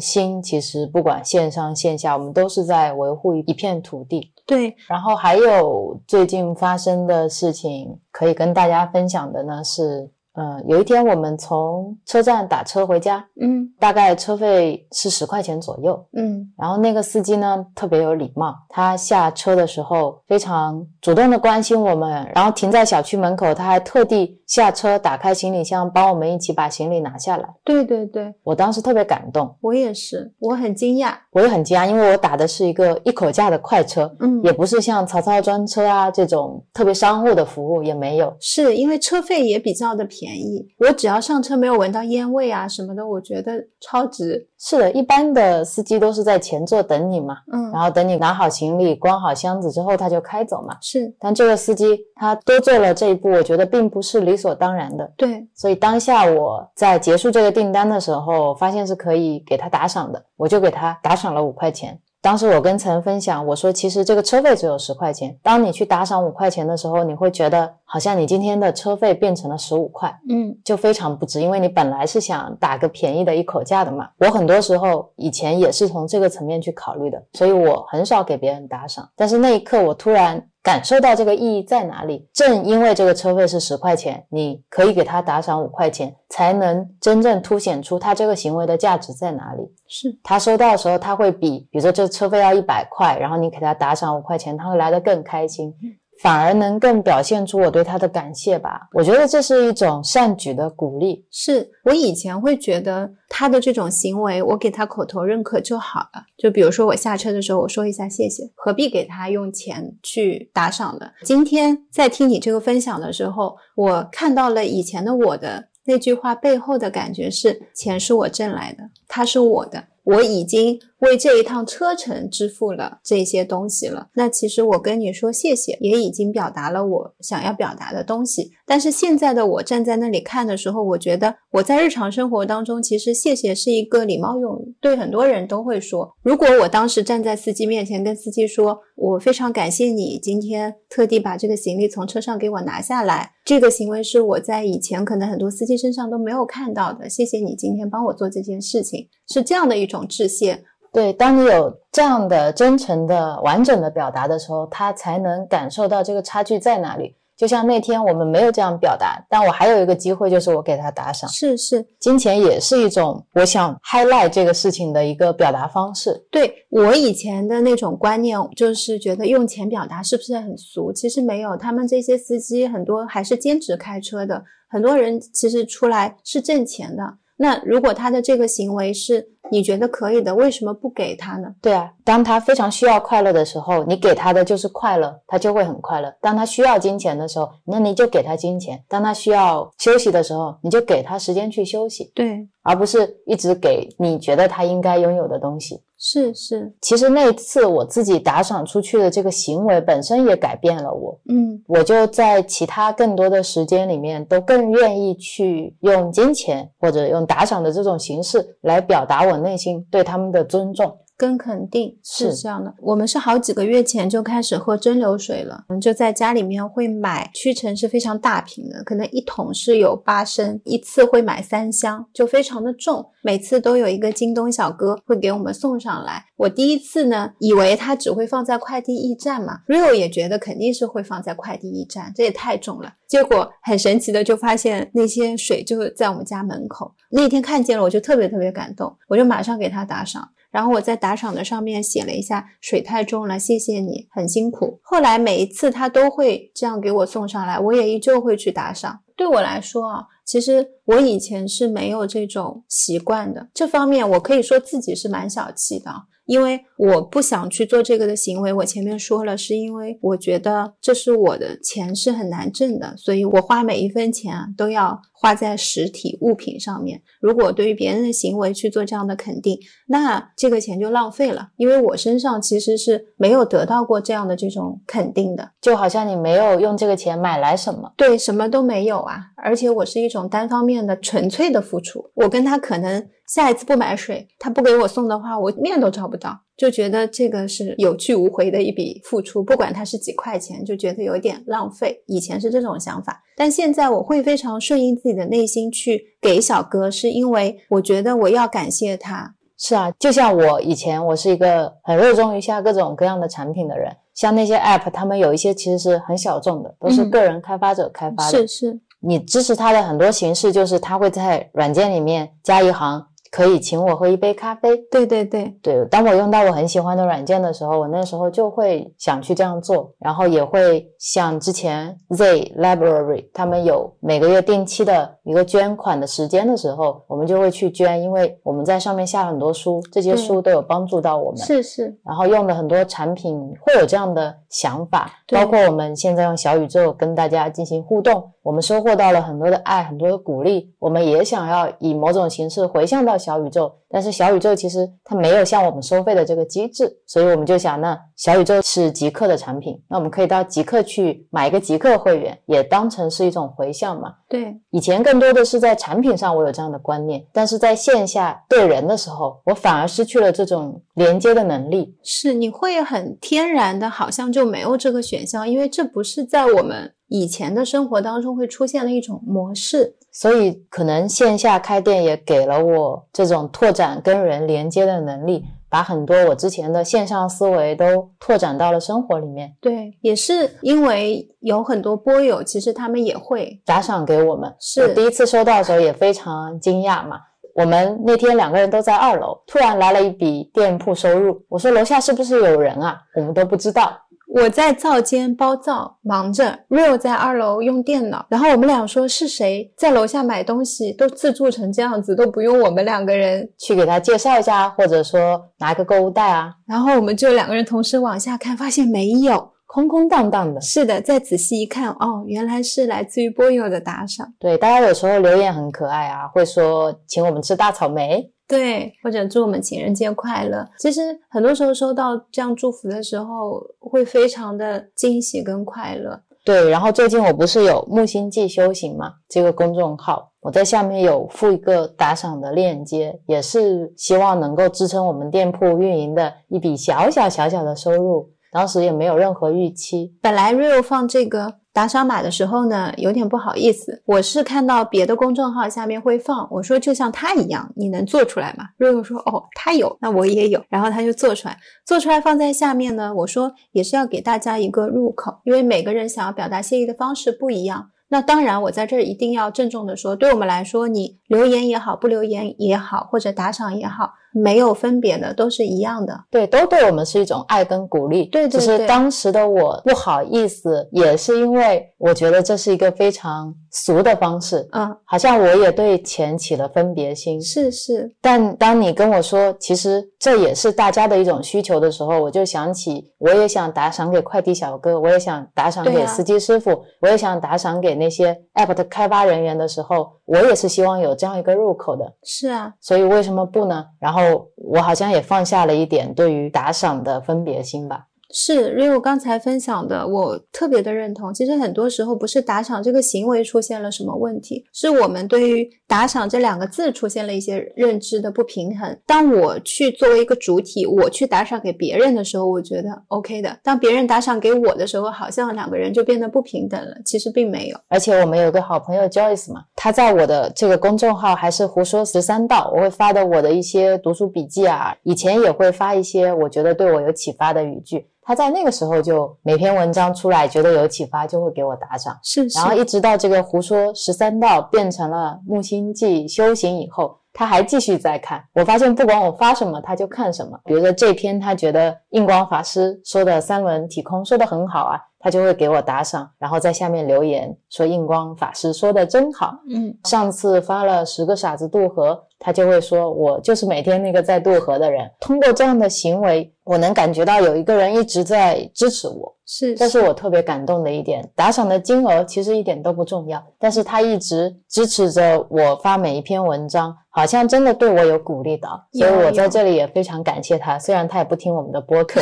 心，其实不管线上线下，我们都是在维护一片土地。对，然后还有最近发生的事情可以跟大家分享的呢是，呃，有一天我们从车站打车回家，嗯大概车费是十块钱左右。嗯然后那个司机呢特别有礼貌，他下车的时候非常主动的关心我们，然后停在小区门口，他还特地下车打开行李箱，帮我们一起把行李拿下来。对对对，我当时特别感动，我也是，我很惊讶。我也很惊讶，因为我打的是一个一口价的快车，嗯，也不是像曹操专车啊这种特别商务的服务，也没有。是因为车费也比较的便宜，我只要上车没有闻到烟味啊什么的，我觉得超值。是的，一般的司机都是在前座等你嘛，嗯，然后等你拿好行李、关好箱子之后，他就开走嘛。是但这个司机他多做了这一步，我觉得并不是理所当然的。对，所以当下我在结束这个订单的时候，发现是可以给他打赏的，我就给他打赏了五块钱。当时我跟陈分享，我说其实这个车费只有十块钱，当你去打赏五块钱的时候，你会觉得好像你今天的车费变成了十五块，嗯就非常不值，因为你本来是想打个便宜的一口价的嘛。我很多时候以前也是从这个层面去考虑的，所以我很少给别人打赏。但是那一刻，我突然感受到这个意义在哪里。正因为这个车费是十块钱，你可以给他打赏五块钱，才能真正凸显出他这个行为的价值在哪里。是他收到的时候，他会比，比如说这车费要一百块，然后你给他打赏五块钱，他会来得更开心，反而能更表现出我对他的感谢吧。我觉得这是一种善举的鼓励。是，我以前会觉得他的这种行为，我给他口头认可就好了。就比如说我下车的时候，我说一下谢谢，何必给他用钱去打赏呢？今天在听你这个分享的时候，我看到了以前的我的那句话背后的感觉是：钱是我挣来的，它是我的。我已经为这一趟车程支付了这些东西了。那其实我跟你说谢谢，也已经表达了我想要表达的东西。但是现在的我站在那里看的时候，我觉得我在日常生活当中，其实谢谢是一个礼貌用语，对很多人都会说。如果我当时站在司机面前跟司机说，我非常感谢你今天特地把这个行李从车上给我拿下来，这个行为是我在以前可能很多司机身上都没有看到的。谢谢你今天帮我做这件事情，是这样的一种致谢。对，当你有这样的真诚的、完整的表达的时候，他才能感受到这个差距在哪里。就像那天我们没有这样表达，但我还有一个机会，就是我给他打赏。是是，金钱也是一种我想 highlight 这个事情的一个表达方式。对我以前的那种观念，就是觉得用钱表达是不是很俗？其实没有，他们这些司机很多还是兼职开车的，很多人其实出来是挣钱的。那如果他的这个行为是你觉得可以的，为什么不给他呢？对啊，当他非常需要快乐的时候，你给他的就是快乐，他就会很快乐。当他需要金钱的时候，那你就给他金钱；当他需要休息的时候，你就给他时间去休息，对，而不是一直给你觉得他应该拥有的东西。是是，其实那次我自己打赏出去的这个行为本身也改变了我，嗯我就在其他更多的时间里面都更愿意去用金钱或者用打赏的这种形式来表达我内心对他们的尊重。跟肯定是是这样的。我们是好几个月前就开始喝蒸馏水了，我们，就在家里面会买屈臣氏非常大瓶的，可能一桶是有八升，一次会买三箱，就非常的重。每次都有一个京东小哥会给我们送上来。我第一次呢，以为他只会放在快递驿站嘛，Rio 也觉得肯定是会放在快递驿站，这也太重了。结果很神奇的就发现那些水就在我们家门口。那天看见了，我就特别特别感动，我就马上给他打赏。然后我在打赏的上面写了一下水太重了，谢谢你，很辛苦。后来每一次他都会这样给我送上来，我也依旧会去打赏。对我来说啊，其实我以前是没有这种习惯的，这方面我可以说自己是蛮小气的。因为我不想去做这个的行为，我前面说了，是因为我觉得这是我的钱是很难挣的，所以我花每一分钱啊都要花在实体物品上面。如果对于别人的行为去做这样的肯定，那这个钱就浪费了，因为我身上其实是没有得到过这样的这种肯定的。就好像你没有用这个钱买来什么，对，什么都没有啊！而且我是一种单方面的纯粹的付出。我跟他可能下一次不买水，他不给我送的话，我面都找不到，就觉得这个是有去无回的一笔付出，不管它是几块钱，就觉得有点浪费。以前是这种想法，但现在我会非常顺应自己的内心去给小哥，是因为我觉得我要感谢他。是啊，就像我以前，我是一个很热衷于下各种各样的产品的人。像那些 App，他们有一些其实是很小众的，都是嗯个人开发者开发的。是是，你支持他的很多形式，就是他会在软件里面加一行，可以请我喝一杯咖啡。对对对，对，当我用到我很喜欢的软件的时候，我那时候就会想去这样做，然后也会像之前 Z Library 他们有每个月定期的一个捐款的时间的时候，我们就会去捐，因为我们在上面下很多书，这些书都有帮助到我们。是是，然后用的很多产品会有这样的想法，对。包括我们现在用小宇宙跟大家进行互动，我们收获到了很多的爱，很多的鼓励，我们也想要以某种形式回向到小宇宙，但是小宇宙其实它没有向我们收费的这个机制，所以我们就想，那小宇宙是极客的产品，那我们可以到极客去买一个极客会员，也当成是一种回向嘛。对以前更多的是在产品上我有这样的观念，但是在线下对人的时候，我反而失去了这种连接的能力。是，你会很天然的，好像就没有这个选项，因为这不是在我们以前的生活当中会出现的一种模式。所以可能线下开店也给了我这种拓展跟人连接的能力，把很多我之前的线上思维都拓展到了生活里面，对，也是因为有很多播友，其实他们也会，打赏给我们。是第一次收到的时候也非常惊讶嘛。我们那天两个人都在二楼，突然来了一笔店铺收入。我说楼下是不是有人啊？我们都不知道。我在灶间包灶忙着，Real 在二楼用电脑，然后我们俩说是谁在楼下买东西都自助成这样子，都不用我们两个人，去给他介绍一下，或者说拿个购物袋啊，然后我们就两个人同时往下看，发现没有。空空荡荡的。是的，再仔细一看，哦，原来是来自于播友的打赏。对，大家有时候留言很可爱啊，会说请我们吃大草莓，对，或者祝我们情人节快乐。其实很多时候收到这样祝福的时候，会非常的惊喜跟快乐。对，然后最近我不是有木星记修行嘛，这个公众号，我在下面有附一个打赏的链接，也是希望能够支撑我们店铺运营的一笔小小小小的收入。当时也没有任何预期，本来 Real 放这个打赏码的时候呢，有点不好意思，我是看到别的公众号下面会放，我说就像他一样，你能做出来吗？Real 说哦，他有，那我也有，然后他就做出来，做出来放在下面呢，我说也是要给大家一个入口，因为每个人想要表达谢意的方式不一样。那当然，我在这儿一定要郑重的说，对我们来说，你留言也好，不留言也好，或者打赏也好，没有分别的，都是一样的。对，都对我们是一种爱跟鼓励。对对只是对当时的我不好意思，也是因为我觉得这是一个非常俗的方式，嗯，好像我也对钱起了分别心。是是，但当你跟我说，其实这也是大家的一种需求的时候，我就想起，我也想打赏给快递小哥，我也想打赏给司机师傅，我也想打赏给那些 app 的开发人员的时候，我也是希望有这样一个入口的。是啊，所以为什么不呢？然后我好像也放下了一点对于打赏的分别心吧。是 Rio 刚才分享的，我特别的认同。其实很多时候不是打赏这个行为出现了什么问题，是我们对于打赏这两个字出现了一些认知的不平衡。当我去作为一个主体，我去打赏给别人的时候，我觉得 OK 的；当别人打赏给我的时候，好像两个人就变得不平等了。其实并没有。而且我们有个好朋友 Joyce 嘛，他在我的这个公众号还是胡说十三道，我会发的我的一些读书笔记啊，以前也会发一些我觉得对我有启发的语句。他在那个时候就每篇文章出来觉得有启发，就会给我打赏。是是然后一直到这个胡说十三道变成了木星记修行以后，他还继续在看。我发现不管我发什么，他就看什么。比如说这篇他觉得印光法师说的三轮体空说的很好啊，他就会给我打赏，然后在下面留言说印光法师说的真好。嗯，上次发了十个傻子渡河，他就会说我就是每天那个在渡河的人。通过这样的行为，我能感觉到有一个人一直在支持我。是这是我特别感动的一点。打赏的金额其实一点都不重要，但是他一直支持着我发每一篇文章，好像真的对我有鼓励的，所以我在这里也非常感谢他。虽然他也不听我们的播客，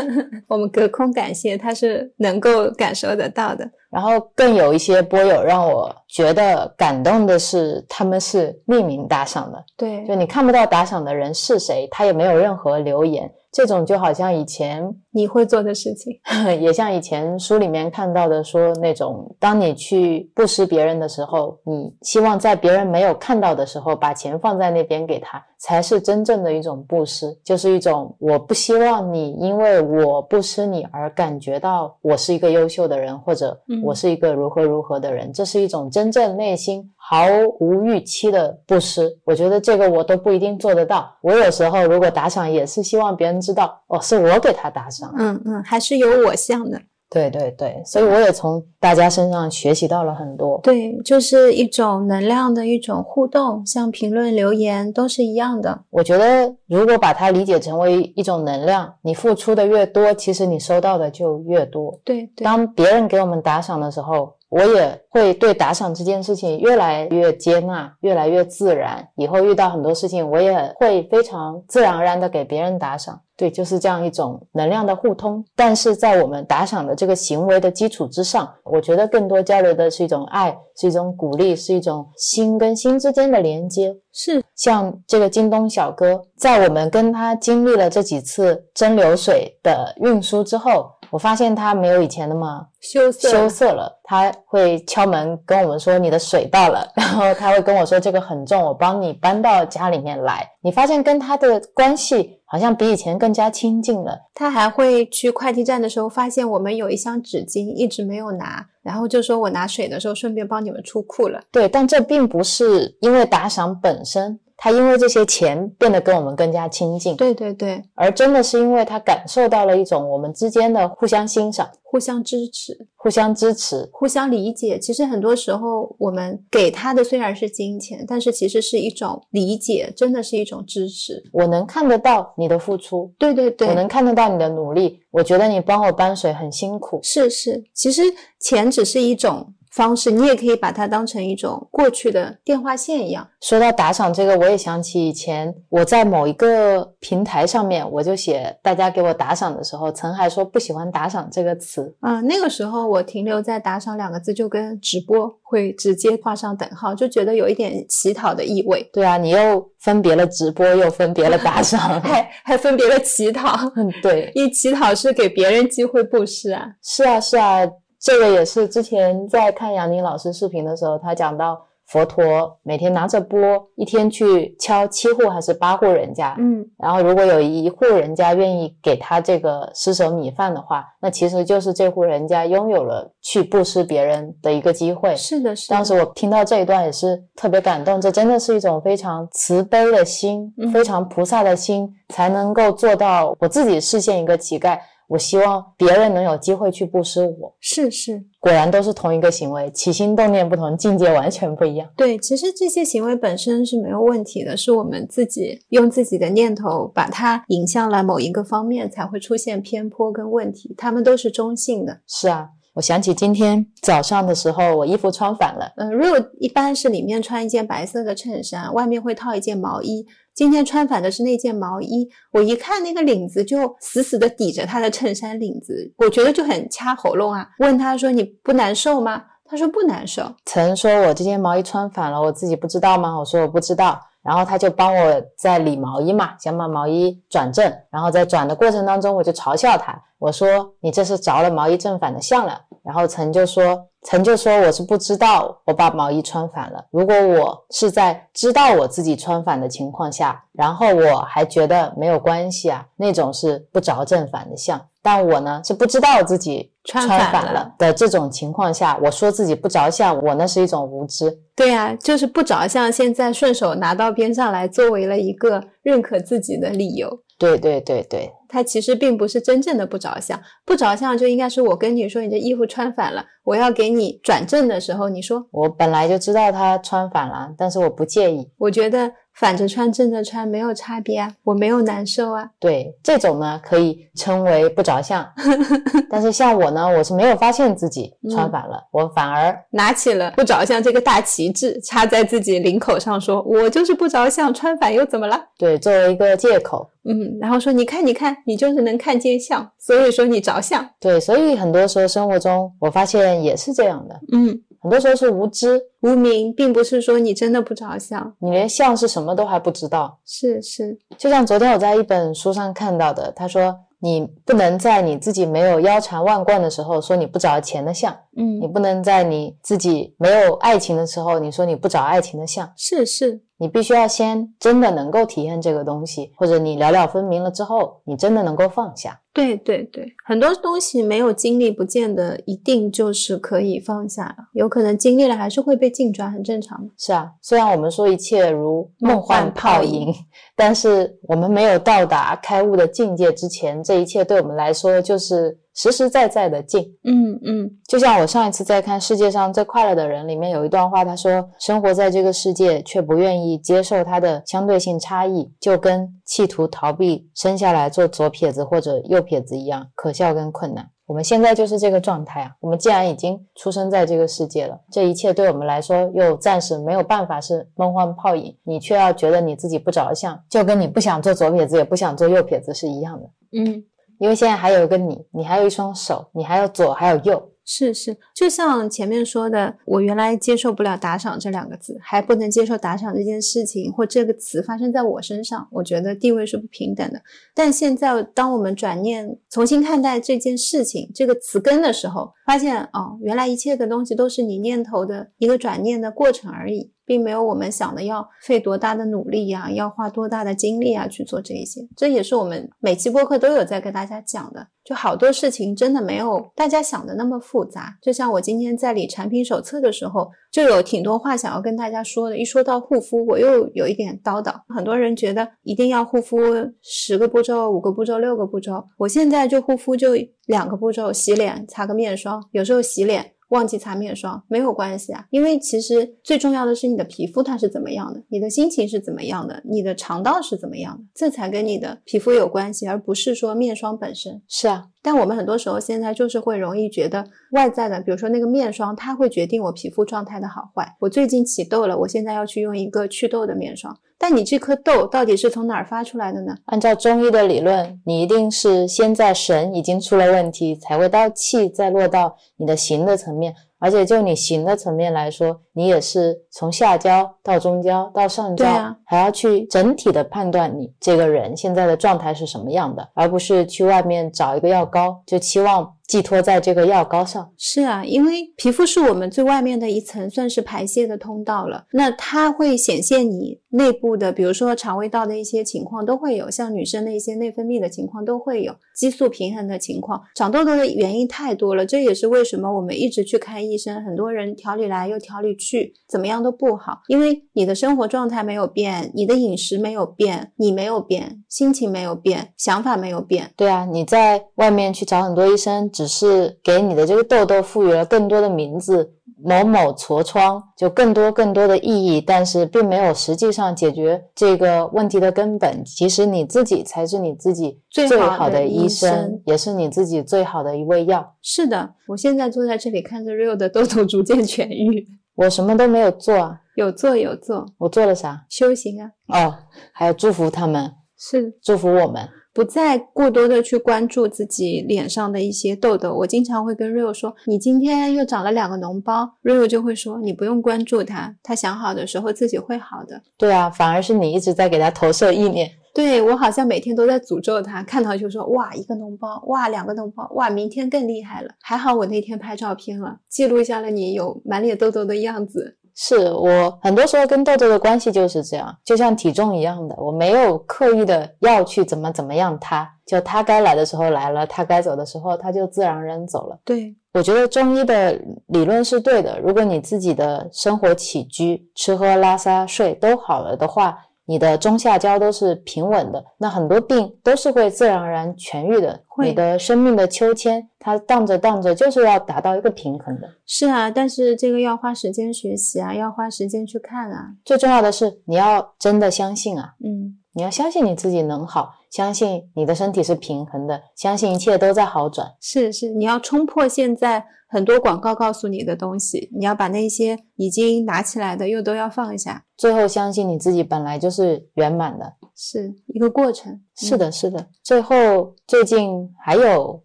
我们隔空感谢，他是能够感受得到的。然后更有一些播友让我觉得感动的是，他们是匿名打赏的，对就你看不到打赏的人是谁，他也没有任何留言。这种就好像以前你会做的事情。也像以前书里面看到的，说那种当你去布施别人的时候，你希望在别人没有看到的时候，把钱放在那边给他，才是真正的一种布施，就是一种我不希望你因为我布施你而感觉到我是一个优秀的人，或者嗯我是一个如何如何的人，这是一种真正内心毫无预期的布施。我觉得这个我都不一定做得到。我有时候如果打赏，也是希望别人知道，哦，是我给他打赏。嗯嗯，还是有我相的。对对对，所以我也从大家身上学习到了很多。对，就是一种能量的一种互动，像评论、留言都是一样的。我觉得，如果把它理解成为一种能量，你付出的越多，其实你收到的就越多。对对，当别人给我们打赏的时候，我也会对打赏这件事情越来越接纳，越来越自然。以后遇到很多事情，我也会非常自然而然的给别人打赏。对，就是这样一种能量的互通。但是在我们打赏的这个行为的基础之上，我觉得更多交流的是一种爱，是一种鼓励，是一种心跟心之间的连接。是像这个京东小哥，在我们跟他经历了这几次蒸馏水的运输之后，我发现他没有以前那么羞涩。羞涩了。他会敲门跟我们说你的水到了，然后他会跟我说这个很重，我帮你搬到家里面来。你发现跟他的关系好像比以前更加亲近了。他还会去快递站的时候，发现我们有一箱纸巾一直没有拿，然后就说我拿水的时候顺便帮你们出库了。对，但这并不是因为打赏本身，他因为这些钱变得跟我们更加亲近，对对对，而真的是因为他感受到了一种我们之间的互相欣赏、互相支持，互相支持。互相理解。其实很多时候我们给他的虽然是金钱，但是其实是一种理解，真的是一种支持。我能看得到你的付出，对对对，我能看得到你的努力。我觉得你帮我搬水很辛苦，是是，其实钱只是一种方式，你也可以把它当成一种过去的电话线一样。说到打赏这个，我也想起以前我在某一个平台上面，我就写大家给我打赏的时候，曾还说不喜欢打赏这个词。啊、那个时候我停留在打赏两个字，就跟直播会直接画上等号，就觉得有一点乞讨的意味，对啊，你又分别了直播，又分别了打赏。还还分别了乞讨，嗯，对，一乞讨是给别人机会布施啊。是啊，是啊，这个也是之前在看杨宁老师视频的时候，他讲到佛陀每天拿着钵，一天去敲七户还是八户人家，嗯，然后如果有一户人家愿意给他这个施舍米饭的话，那其实就是这户人家拥有了去布施别人的一个机会。是的，是的。当时我听到这一段也是特别感动，这真的是一种非常慈悲的心，嗯非常菩萨的心，才能够做到我自己视线一个乞丐，我希望别人能有机会去布施我。是是，果然都是同一个行为，起心动念不同，境界完全不一样。对，其实这些行为本身是没有问题的，是我们自己用自己的念头把它引向了某一个方面，才会出现偏颇跟问题，他们都是中性的。是啊，我想起今天早上的时候，我衣服穿反了。嗯，如果一般是里面穿一件白色的衬衫，外面会套一件毛衣。今天穿反的是那件毛衣，我一看那个领子就死死的抵着他的衬衫领子，我觉得就很掐喉咙啊。问他说：“你不难受吗？”他说不难受。曾说我这件毛衣穿反了，我自己不知道吗？我说我不知道。然后他就帮我在理毛衣嘛，想把毛衣转正。然后在转的过程当中，我就嘲笑他，我说你这是着了毛衣正反的相了。然后曾就说，曾就说我是不知道我把毛衣穿反了。如果我是在知道我自己穿反的情况下，然后我还觉得没有关系啊，那种是不着正反的相。但我呢是不知道自己穿穿反了反了的这种情况下，我说自己不着相，我那是一种无知。对呀、就是不着相，现在顺手拿到边上来，作为了一个认可自己的理由。对对对对，他其实并不是真正的不着相，不着相就应该是我跟你说你这衣服穿反了，我要给你转正的时候，你说我本来就知道他穿反了，但是我不介意。我觉得反着穿正着穿没有差别啊，我没有难受啊。对，这种呢可以称为不着相。但是像我呢，我是没有发现自己穿反了，我反而拿起了不着相这个大旗帜，插在自己领口上说，我就是不着相，穿反又怎么了？对作为一个借口。嗯，然后说你看你看，你就是能看见相，所以说你着相。对，所以很多时候生活中，我发现也是这样的，嗯，很多时候是无知，无名并不是说你真的不着相，你连相是什么都还不知道。是是，就像昨天我在一本书上看到的，他说你不能在你自己没有腰缠万贯的时候说你不着钱的相，嗯你嗯，不能在你自己没有爱情的时候你说你不找爱情的相，是是，你必须要先真的能够体验这个东西，或者你了了分明了之后，你真的能够放下。对对对，很多东西没有经历，不见得一定就是可以放下的，有可能经历了还是会被境转，很正常的。是啊，虽然我们说一切如梦梦幻泡影，但是我们没有到达开悟的境界之前，这一切对我们来说就是实实在在的境。嗯嗯就像我上一次在看《世界上最快乐的人》里面有一段话，他说：“生活在这个世界，却不愿意接受它的相对性差异，就跟企图逃避生下来做左撇子或者右撇子一样，可笑跟困难。”我们现在就是这个状态啊！我们既然已经出生在这个世界了，这一切对我们来说又暂时没有办法是梦幻泡影，你却要觉得你自己不着相，就跟你不想做左撇子也不想做右撇子是一样的。嗯，因为现在还有一个你，你还有一双手，你还有左还有右，是是，就像前面说的，我原来接受不了打赏这两个字，还不能接受打赏这件事情或这个词发生在我身上，我觉得地位是不平等的。但现在，当我们转念重新看待这件事情这个词根的时候，发现哦，原来一切的东西都是你念头的一个转念的过程而已，并没有我们想的要费多大的努力呀、要花多大的精力啊去做这一些。这也是我们每期播客都有在跟大家讲的，就好多事情真的没有大家想的那么复杂。就像我今天在理产品手册的时候，就有挺多话想要跟大家说的。一说到护肤，我又有一点叨叨。很多人觉得一定要护肤十个步骤、五个步骤、六个步骤，我现在就护肤就两个步骤：洗脸、擦个面霜。有时候洗脸。忘记擦面霜没有关系啊，因为其实最重要的是你的皮肤它是怎么样的，你的心情是怎么样的，你的肠道是怎么样的，这才跟你的皮肤有关系，而不是说面霜本身。是啊，但我们很多时候现在就是会容易觉得外在的，比如说那个面霜，它会决定我皮肤状态的好坏。我最近起痘了，我现在要去用一个祛痘的面霜，但你这颗痘到底是从哪儿发出来的呢？按照中医的理论，你一定是先在神已经出了问题，才会到气，再落到你的形的层面。而且就你行的层面来说，你也是从下焦到中焦到上焦，啊还要去整体的判断你这个人现在的状态是什么样的，而不是去外面找一个药膏，就期望寄托在这个药膏上。是啊，因为皮肤是我们最外面的一层，算是排泄的通道了。那它会显现你内部的，比如说肠胃道的一些情况都会有，像女生的一些内分泌的情况都会有，激素平衡的情况。长痘痘的原因太多了，这也是为什么我们一直去看医生，很多人调理来又调理去，怎么样都不好，因为你的生活状态没有变，你的饮食没有变，你没有变，心情没有变，想法没有变。对啊，你在外面去找很多医生，只是给你的这个痘痘赋予了更多的名字，某某痤疮，就更多更多的意义，但是并没有实际上解决这个问题的根本。其实你自己才是你自己最最好的医生，生也是你自己最好的一味药。是的，我现在坐在这里看着 Rio 的痘痘逐渐痊愈，我什么都没有做啊，有做有做，我做了啥？修行啊，哦，还有祝福他们，是祝福我们。不再过多的去关注自己脸上的一些痘痘。我经常会跟 Rio 说：“你今天又长了两个脓包。”Rio 就会说：“你不用关注他，他想好的时候自己会好的。对啊，反而是你一直在给他投射意念。对”我好像每天都在诅咒他，看到就说：“哇，一个脓包，哇，两个脓包，哇，明天更厉害了。”还好我那天拍照片了，记录下了你有满脸痘痘的样子。是我很多时候跟痘痘的关系就是这样，就像体重一样的，我没有刻意的要去怎么怎么样它，就它该来的时候来了，它该走的时候它就自然而然走了。对，我觉得中医的理论是对的，如果你自己的生活起居、吃喝拉撒睡都好了的话，你的中下焦都是平稳的，那很多病都是会自然而然痊愈的。你的生命的秋千，它荡着荡着就是要达到一个平衡的。是啊，但是这个要花时间学习啊，要花时间去看啊。最重要的是，你要真的相信啊，嗯，你要相信你自己能好，相信你的身体是平衡的，相信一切都在好转。是是，你要冲破现在很多广告告诉你的东西，你要把那些已经拿起来的又都要放下，最后相信你自己本来就是圆满的。是一个过程。是的，是的。最后，最近还有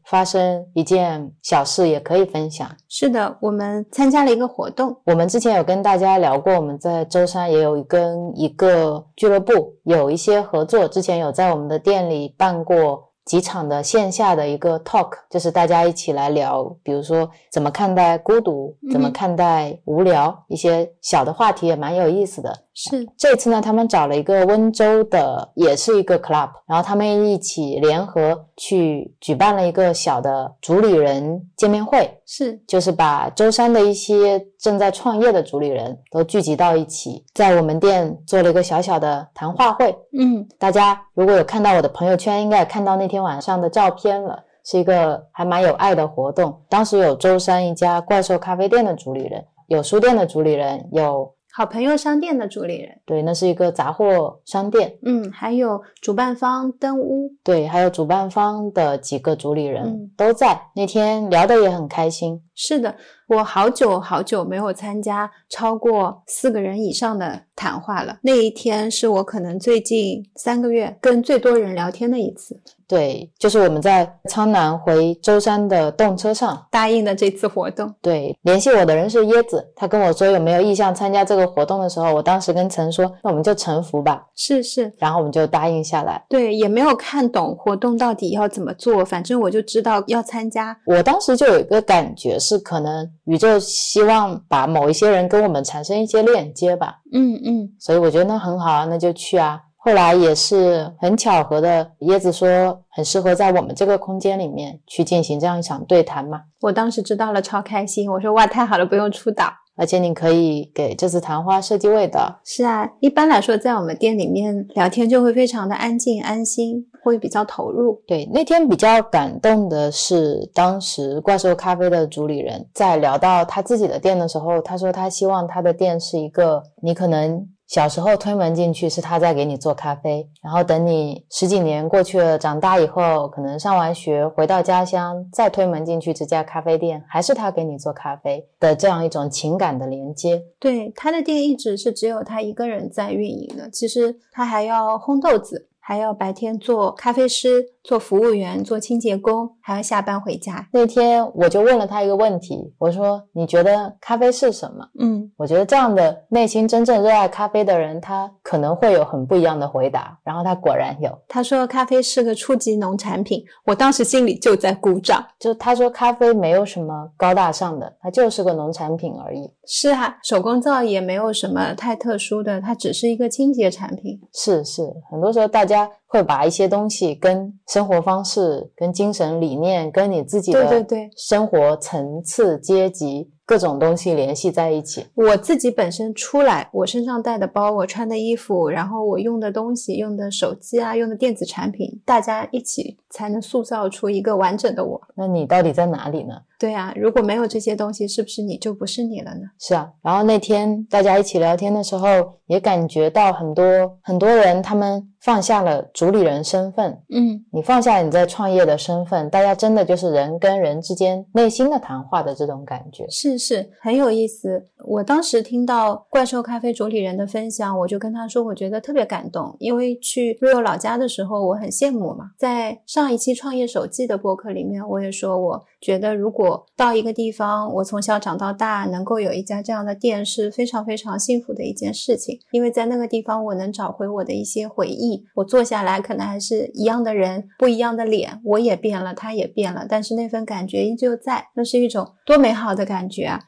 发生一件小事，也可以分享。是的，我们参加了一个活动，我们之前有跟大家聊过，我们在舟山也有跟一个俱乐部有一些合作，之前有在我们的店里办过几场的线下的一个 talk，就是大家一起来聊，比如说怎么看待孤独，怎么嗯看待无聊，一些小的话题也蛮有意思的。是这次呢，他们找了一个温州的，也是一个 club，然后他们一起联合去举办了一个小的主理人见面会，是，就是把舟山的一些正在创业的主理人都聚集到一起，在我们店做了一个小小的谈话会。嗯，大家如果有看到我的朋友圈，应该也看到那天晚上的照片了。是一个还蛮有爱的活动。当时有舟山一家怪兽咖啡店的主理人，有书店的主理人，有好朋友商店的主理人，对，那是一个杂货商店，嗯，还有主办方灯屋，对，还有主办方的几个主理人、嗯。都在。那天聊得也很开心，是的，我好久好久没有参加超过四个人以上的谈话了。那一天是我可能最近三个月跟最多人聊天的一次。对，就是我们在苍南回舟山的动车上，答应的这次活动，对，联系我的人是椰子，他跟我说有没有意向参加这个活动的时候，我当时跟陈说，那我们就臣服吧，是是，然后我们就答应下来。对，也没有看懂活动到底要怎么做，反正我就知道要参加。我当时就有一个感觉是，可能宇宙希望把某一些人跟我们产生一些链接吧，嗯嗯，所以我觉得那很好啊，那就去啊。后来也是很巧合的，椰子说很适合在我们这个空间里面去进行这样一场对谈嘛，我当时知道了，超开心。我说哇，太好了，不用出岛。而且你可以给这次谈话设计味道。是啊，一般来说，在我们店里面聊天就会非常的安静安心，会比较投入。对，那天比较感动的是，当时怪兽咖啡的主理人在聊到他自己的店的时候，他说他希望他的店是一个你可能小时候推门进去是他在给你做咖啡，然后等你十几年过去了，长大以后可能上完学回到家乡再推门进去这家咖啡店，还是他给你做咖啡的这样一种情感的连接。对，他的店一直是只有他一个人在运营的，其实他还要烘豆子，还要白天做咖啡师、做服务员、做清洁工，还要下班回家。那天我就问了他一个问题，我说你觉得咖啡是什么？嗯，我觉得这样的内心真正热爱咖啡的人，他可能会有很不一样的回答。然后他果然有，他说咖啡是个初级农产品，我当时心里就在鼓掌。就他说咖啡没有什么高大上的，它就是个农产品而已。是啊，手工皂也没有什么太特殊的，它只是一个清洁产品。是是，很多时候大家会把一些东西跟生活方式、跟精神理念、跟你自己的对对对生活层次、阶级各种东西联系在一起。我自己本身出来，我身上带的包，我穿的衣服，然后我用的东西、用的手机啊、用的电子产品，大家一起才能塑造出一个完整的我。那你到底在哪里呢？对啊，如果没有这些东西，是不是你就不是你了呢？是啊，然后那天大家一起聊天的时候，也感觉到很多很多人他们放下了主理人身份，嗯，你放下你在创业的身份，大家真的就是人跟人之间内心的谈话的这种感觉。是是很有意思。我当时听到怪兽咖啡主理人的分享，我就跟他说，我觉得特别感动，因为去 Rio 老家的时候，我很羡慕嘛。在上一期创业手记的播客里面，我也说，我觉得如果到一个地方，我从小长到大，能够有一家这样的店，是非常非常幸福的一件事情。因为在那个地方，我能找回我的一些回忆。我坐下来，可能还是一样的人，不一样的脸，我也变了，他也变了，但是那份感觉依旧在，那是一种多美好的感觉啊！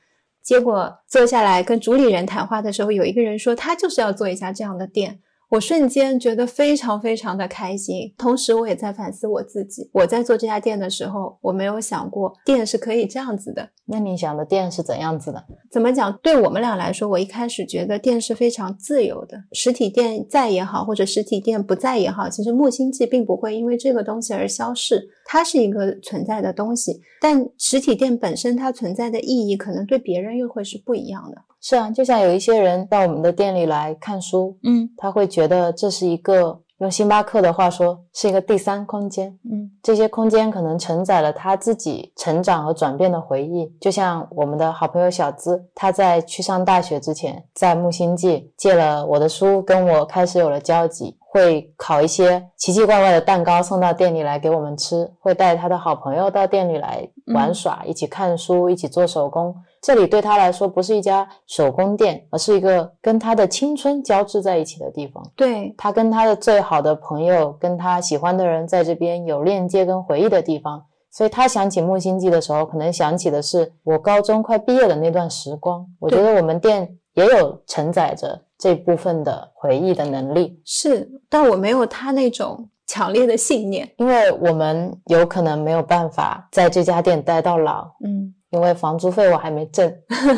结果坐下来跟主理人谈话的时候，有一个人说他就是要做一家这样的店，我瞬间觉得非常非常的开心。同时，我也在反思我自己，我在做这家店的时候，我没有想过店是可以这样子的。那你想的店是怎样子的？怎么讲？对我们俩来说，我一开始觉得店是非常自由的，实体店在也好，或者实体店不在也好，其实木星记并不会因为这个东西而消逝，它是一个存在的东西。但实体店本身它存在的意义，可能对别人又会是不一样的。是啊，就像有一些人到我们的店里来看书，嗯他会觉得这是一个用星巴克的话说是一个第三空间。嗯这些空间可能承载了他自己成长和转变的回忆，就像我们的好朋友小资，他在去上大学之前，在木星记借了我的书，跟我开始有了交集，会烤一些奇奇怪怪的蛋糕送到店里来给我们吃，会带他的好朋友到店里来玩耍，一起看书，一起做手工。这里对他来说不是一家手工店，而是一个跟他的青春交织在一起的地方。对，他跟他的最好的朋友，跟他喜欢的人在这边有链接跟回忆的地方，所以他想起木星记的时候，可能想起的是我高中快毕业的那段时光。我觉得我们店也有承载着这部分的回忆的能力，是，但我没有他那种强烈的信念。因为我们有可能没有办法在这家店待到老，嗯因为房租费我还没挣。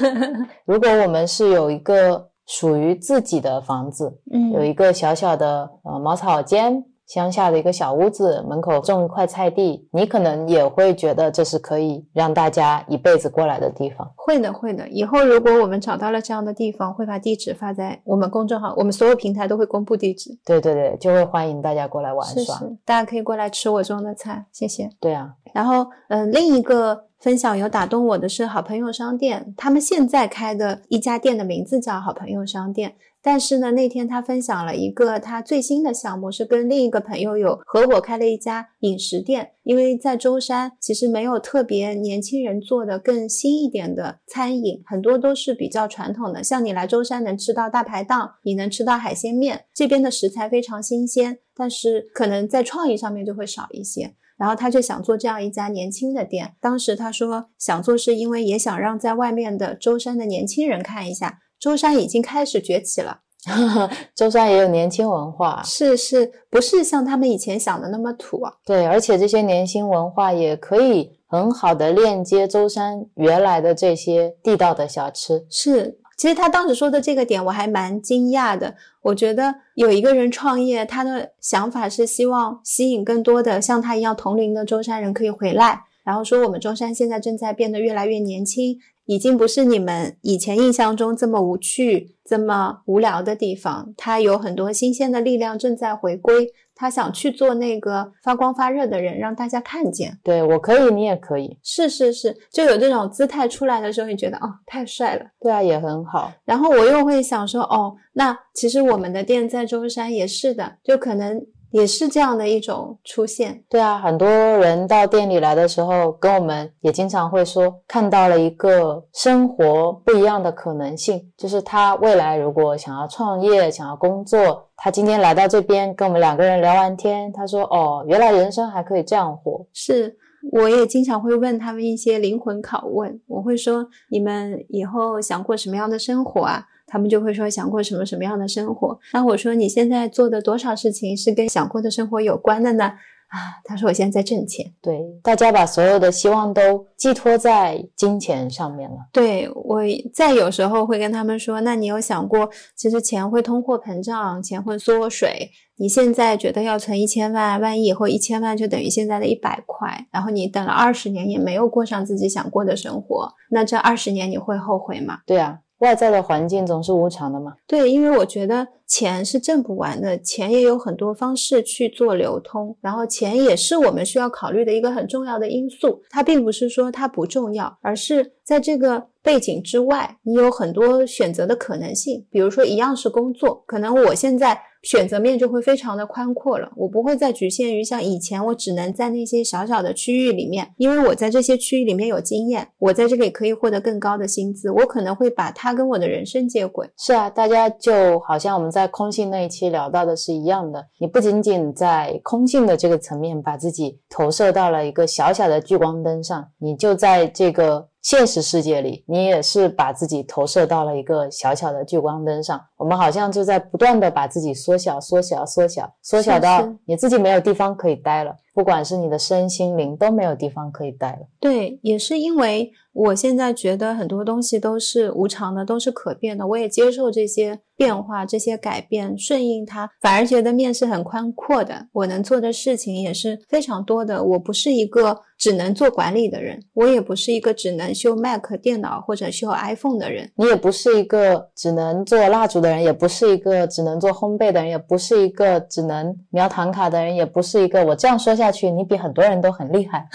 如果我们是有一个属于自己的房子，嗯有嗯一个小小的呃茅草间，乡下的一个小屋子，门口种一块菜地，你可能也会觉得这是可以让大家一辈子过来的地方。会的，会的。以后如果我们找到了这样的地方，会把地址发在我们公众号，我们所有平台都会公布地址。对对对，就会欢迎大家过来玩耍。是是，大家可以过来吃我种的菜，谢谢。对啊，然后，嗯、另一个分享有打动我的是好朋友商店，他们现在开的一家店的名字叫好朋友商店。但是呢，那天他分享了一个他最新的项目，是跟另一个朋友有合伙开了一家饮食店。因为在舟山其实没有特别年轻人做的更新一点的餐饮，很多都是比较传统的。像你来舟山能吃到大排档，你能吃到海鲜面，这边的食材非常新鲜，但是可能在创意上面就会少一些。然后他就想做这样一家年轻的店。当时他说想做是因为也想让在外面的舟山的年轻人看一下，舟山已经开始崛起了。舟山也有年轻文化，是是，不是像他们以前想的那么土啊？对，而且这些年轻文化也可以很好的链接舟山原来的这些地道的小吃。是，其实他当时说的这个点我还蛮惊讶的。我觉得有一个人创业，他的想法是希望吸引更多的像他一样同龄的舟山人可以回来，然后说我们舟山现在正在变得越来越年轻，已经不是你们以前印象中这么无趣、这么无聊的地方，它有很多新鲜的力量正在回归。他想去做那个发光发热的人，让大家看见。对我可以，你也可以。是是是，就有这种姿态出来的时候，你觉得哦，太帅了。对啊，也很好。然后我又会想说，哦，那其实我们的店在舟山也是的，就可能也是这样的一种出现。对啊，很多人到店里来的时候，跟我们也经常会说，看到了一个生活不一样的可能性，就是他未来如果想要创业、想要工作，他今天来到这边跟我们两个人聊完天，他说：“哦，原来人生还可以这样活。是，我也经常会问他们一些灵魂拷问，我会说：你们以后想过什么样的生活啊？他们就会说想过什么什么样的生活。那我说你现在做的多少事情是跟想过的生活有关的呢？啊，他说我现在在挣钱。对，大家把所有的希望都寄托在金钱上面了。对我再有时候会跟他们说，那你有想过，其实钱会通货膨胀，钱会缩水。你现在觉得要存一千万，万一以后一千万就等于现在的一百块，然后你等了二十年也没有过上自己想过的生活，那这二十年你会后悔吗？对啊，外在的环境总是无常的嘛。对，因为我觉得钱是挣不完的，钱也有很多方式去做流通，然后钱也是我们需要考虑的一个很重要的因素。它并不是说它不重要，而是在这个背景之外，你有很多选择的可能性。比如说，一样是工作，可能我现在选择面就会非常的宽阔了，我不会再局限于像以前我只能在那些小小的区域里面，因为我在这些区域里面有经验，我在这里可以获得更高的薪资，我可能会把它跟我的人生接轨。是啊，大家就好像我们在空性那一期聊到的是一样的，你不仅仅在空性的这个层面把自己投射到了一个小小的聚光灯上，你就在这个现实世界里，你也是把自己投射到了一个小小的聚光灯上。我们好像就在不断的把自己缩小、缩小、缩小、缩小到你自己没有地方可以待了，不管是你的身心灵都没有地方可以待了。对，也是因为我现在觉得很多东西都是无常的，都是可变的，我也接受这些变化、这些改变，顺应它，反而觉得面是很宽阔的。我能做的事情也是非常多的。我不是一个只能做管理的人，我也不是一个只能修 Mac 电脑或者修 iPhone 的人。你也不是一个只能做蜡烛的人，也不是一个只能做烘焙的人，也不是一个只能描唐卡的人，也不是一个我这样说下去，你比很多人都很厉害。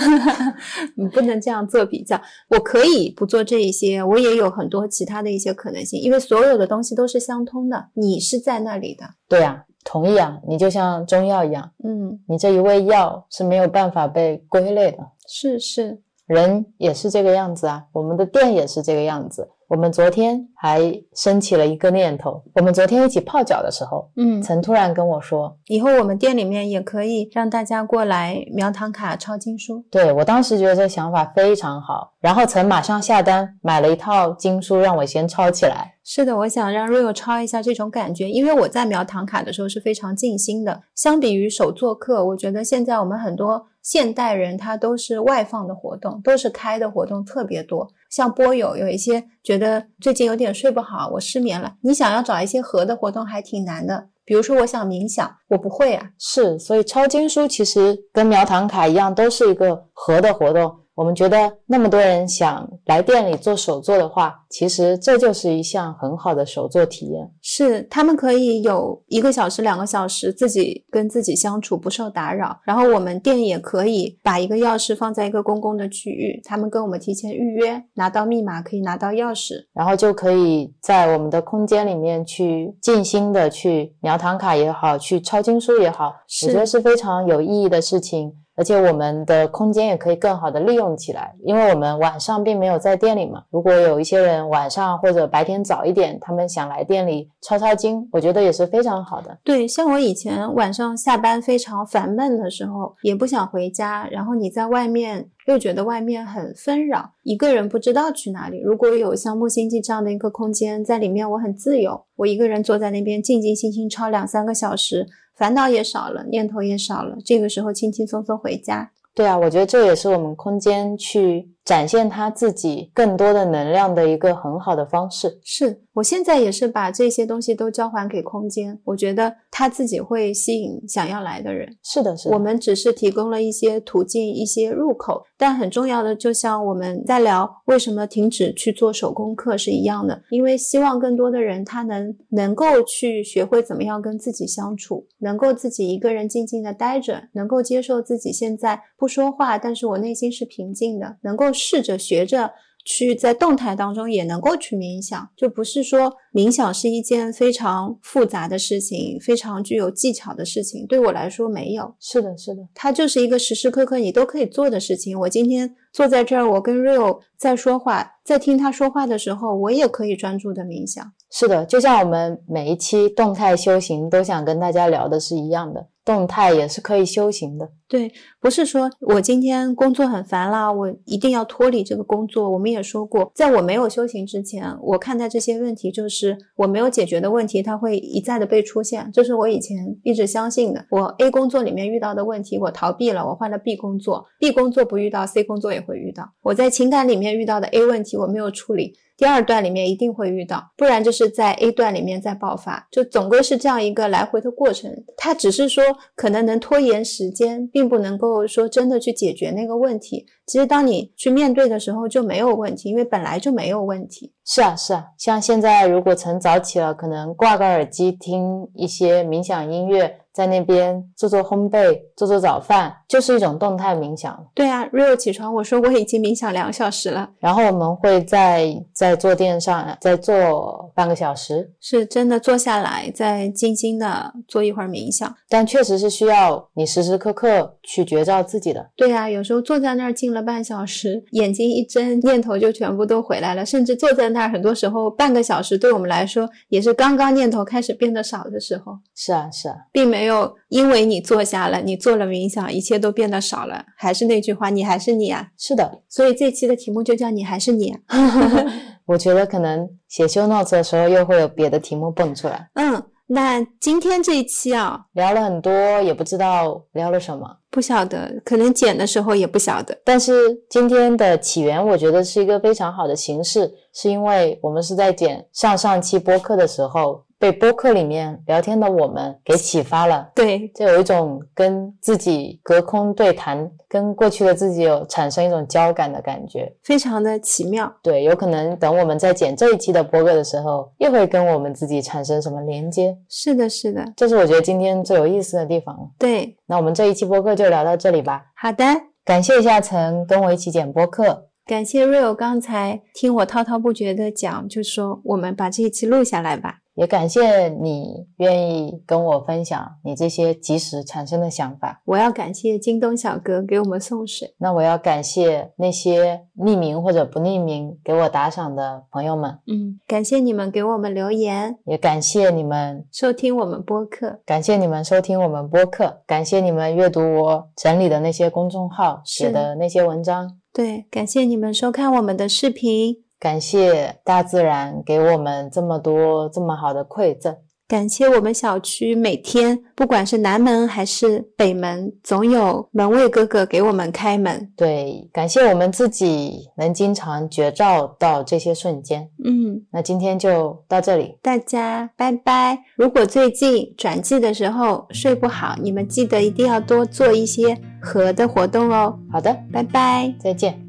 你不能这样做比较。我可以不做这一些，我也有很多其他的一些可能性，因为所有的东西都是相通的。你是在那里的，对呀、同意啊，你就像中药一样，嗯，你这一味药是没有办法被归类的。是是，人也是这个样子啊，我们的店也是这个样子。我们昨天还升起了一个念头，我们昨天一起泡脚的时候，嗯，曾突然跟我说，以后我们店里面也可以让大家过来描唐卡、抄经书。对我当时觉得这想法非常好，然后曾马上下单买了一套经书让我先抄起来。是的，我想让 Rio 抄一下这种感觉，因为我在描唐卡的时候是非常静心的。相比于手作课，我觉得现在我们很多现代人他都是外放的活动，都是开的活动特别多。像波友有一些觉得最近有点睡不好，我失眠了。你想要找一些和的活动还挺难的，比如说我想冥想，我不会啊。是，所以抄经书其实跟描唐卡一样，都是一个和的活动。我们觉得那么多人想来店里做手作的话，其实这就是一项很好的手作体验。是，他们可以有一个小时、两个小时自己跟自己相处，不受打扰。然后我们店也可以把一个钥匙放在一个公共的区域，他们跟我们提前预约，拿到密码可以拿到钥匙。然后就可以在我们的空间里面去静心的去描唐卡也好，去抄经书也好，我觉得是非常有意义的事情。而且我们的空间也可以更好的利用起来，因为我们晚上并没有在店里嘛。如果有一些人晚上或者白天早一点，他们想来店里抄抄经，我觉得也是非常好的。对，像我以前晚上下班非常烦闷的时候，也不想回家，然后你在外面又觉得外面很纷扰，一个人不知道去哪里。如果有像木星记这样的一个空间，在里面我很自由，我一个人坐在那边静静心心抄两三个小时，烦恼也少了，念头也少了，这个时候轻轻松松回家。对啊，我觉得这也是我们空间去展现他自己更多的能量的一个很好的方式。是我现在也是把这些东西都交还给空间，我觉得他自己会吸引想要来的人。是的，是的，我们只是提供了一些途径、一些入口，但很重要的，就像我们在聊为什么停止去做手工课是一样的，因为希望更多的人他能能够去学会怎么样跟自己相处，能够自己一个人静静的待着，能够接受自己现在不说话，但是我内心是平静的，能够试着学着。去在动态当中也能够去冥想，就不是说冥想是一件非常复杂的事情，非常具有技巧的事情。对我来说没有，是的，是的，它就是一个时时刻刻你都可以做的事情。我今天坐在这儿，我跟 Real 在说话，在听他说话的时候，我也可以专注的冥想。是的，就像我们每一期动态修行都想跟大家聊的是一样的，动态也是可以修行的。对，不是说我今天工作很烦啦，我一定要脱离这个工作。我们也说过，在我没有修行之前，我看待这些问题就是我没有解决的问题，它会一再的被出现，这是我以前一直相信的。我 A 工作里面遇到的问题，我逃避了，我换了 B 工作，B 工作不遇到，C 工作也会遇到。我在情感里面遇到的 A 问题，我没有处理。第二段里面一定会遇到，不然就是在 A 段里面再爆发，就总归是这样一个来回的过程。它只是说可能能拖延时间，并不能够说真的去解决那个问题。其实当你去面对的时候就没有问题，因为本来就没有问题。是啊，是啊，像现在如果晨早起了，可能挂个耳机听一些冥想音乐，在那边做做烘焙、做做早饭，就是一种动态冥想。对啊，Real 起床，我说我已经冥想两小时了，然后我们会在在坐垫上再坐半个小时，是真的坐下来再静静的做一会儿冥想。但确实是需要你时时刻刻去觉照自己的。对啊，有时候坐在那儿静了半小时，眼睛一睁，念头就全部都回来了，甚至坐在那儿，很多时候半个小时对我们来说也是刚刚念头开始变得少的时候，是啊，是啊，并没有因为你坐下了，你做了冥想，一切都变得少了。还是那句话，你还是你啊。是的。所以这期的题目就叫你还是你啊。我觉得可能写 show notes 的时候又会有别的题目蹦出来。嗯，那今天这一期啊，聊了很多，也不知道聊了什么。不晓得，可能剪的时候也不晓得。但是今天的起源，我觉得是一个非常好的形式，是因为我们是在剪上上期播客的时候，被播客里面聊天的我们给启发了，对，就有一种跟自己隔空对谈，跟过去的自己有产生一种交感的感觉。非常的奇妙。对，有可能等我们在剪这一期的播客的时候，又会跟我们自己产生什么连接，是的，是的，这是我觉得今天最有意思的地方。对，那我们这一期播客就聊到这里吧，好的。感谢一下陈跟我一起剪播客。感谢 Rio 刚才听我滔滔不绝的讲，就说我们把这一期录下来吧。也感谢你愿意跟我分享你这些及时产生的想法。我要感谢京东小哥给我们送水。那我要感谢那些匿名或者不匿名给我打赏的朋友们，嗯，感谢你们给我们留言，也感谢你们收听我们播客。感谢你们收听我们播客，感谢你们阅读我整理的那些公众号写的那些文章，对，感谢你们收看我们的视频，感谢大自然给我们这么多这么好的馈赠。感谢我们小区每天不管是南门还是北门，总有门卫哥哥给我们开门。对，感谢我们自己能经常觉照到这些瞬间。嗯，那今天就到这里，大家拜拜。如果最近转季的时候睡不好，你们记得一定要多做一些和的活动哦。好的，拜拜。再见。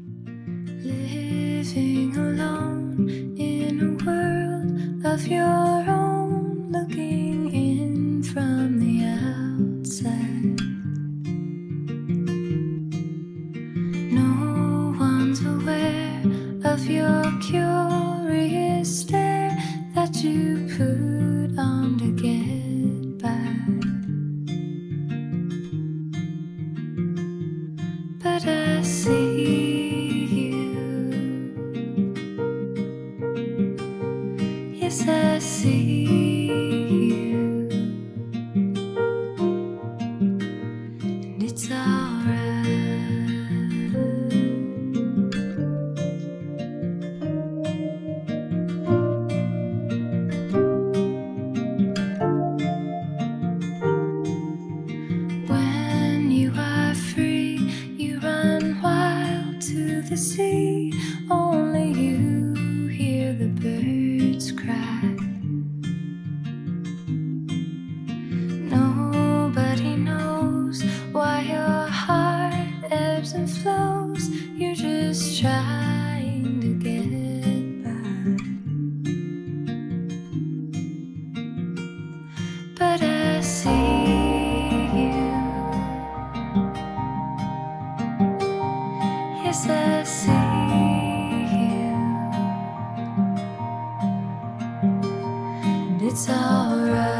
Of your own, looking in from the outside. No one's aware of your curious it's alright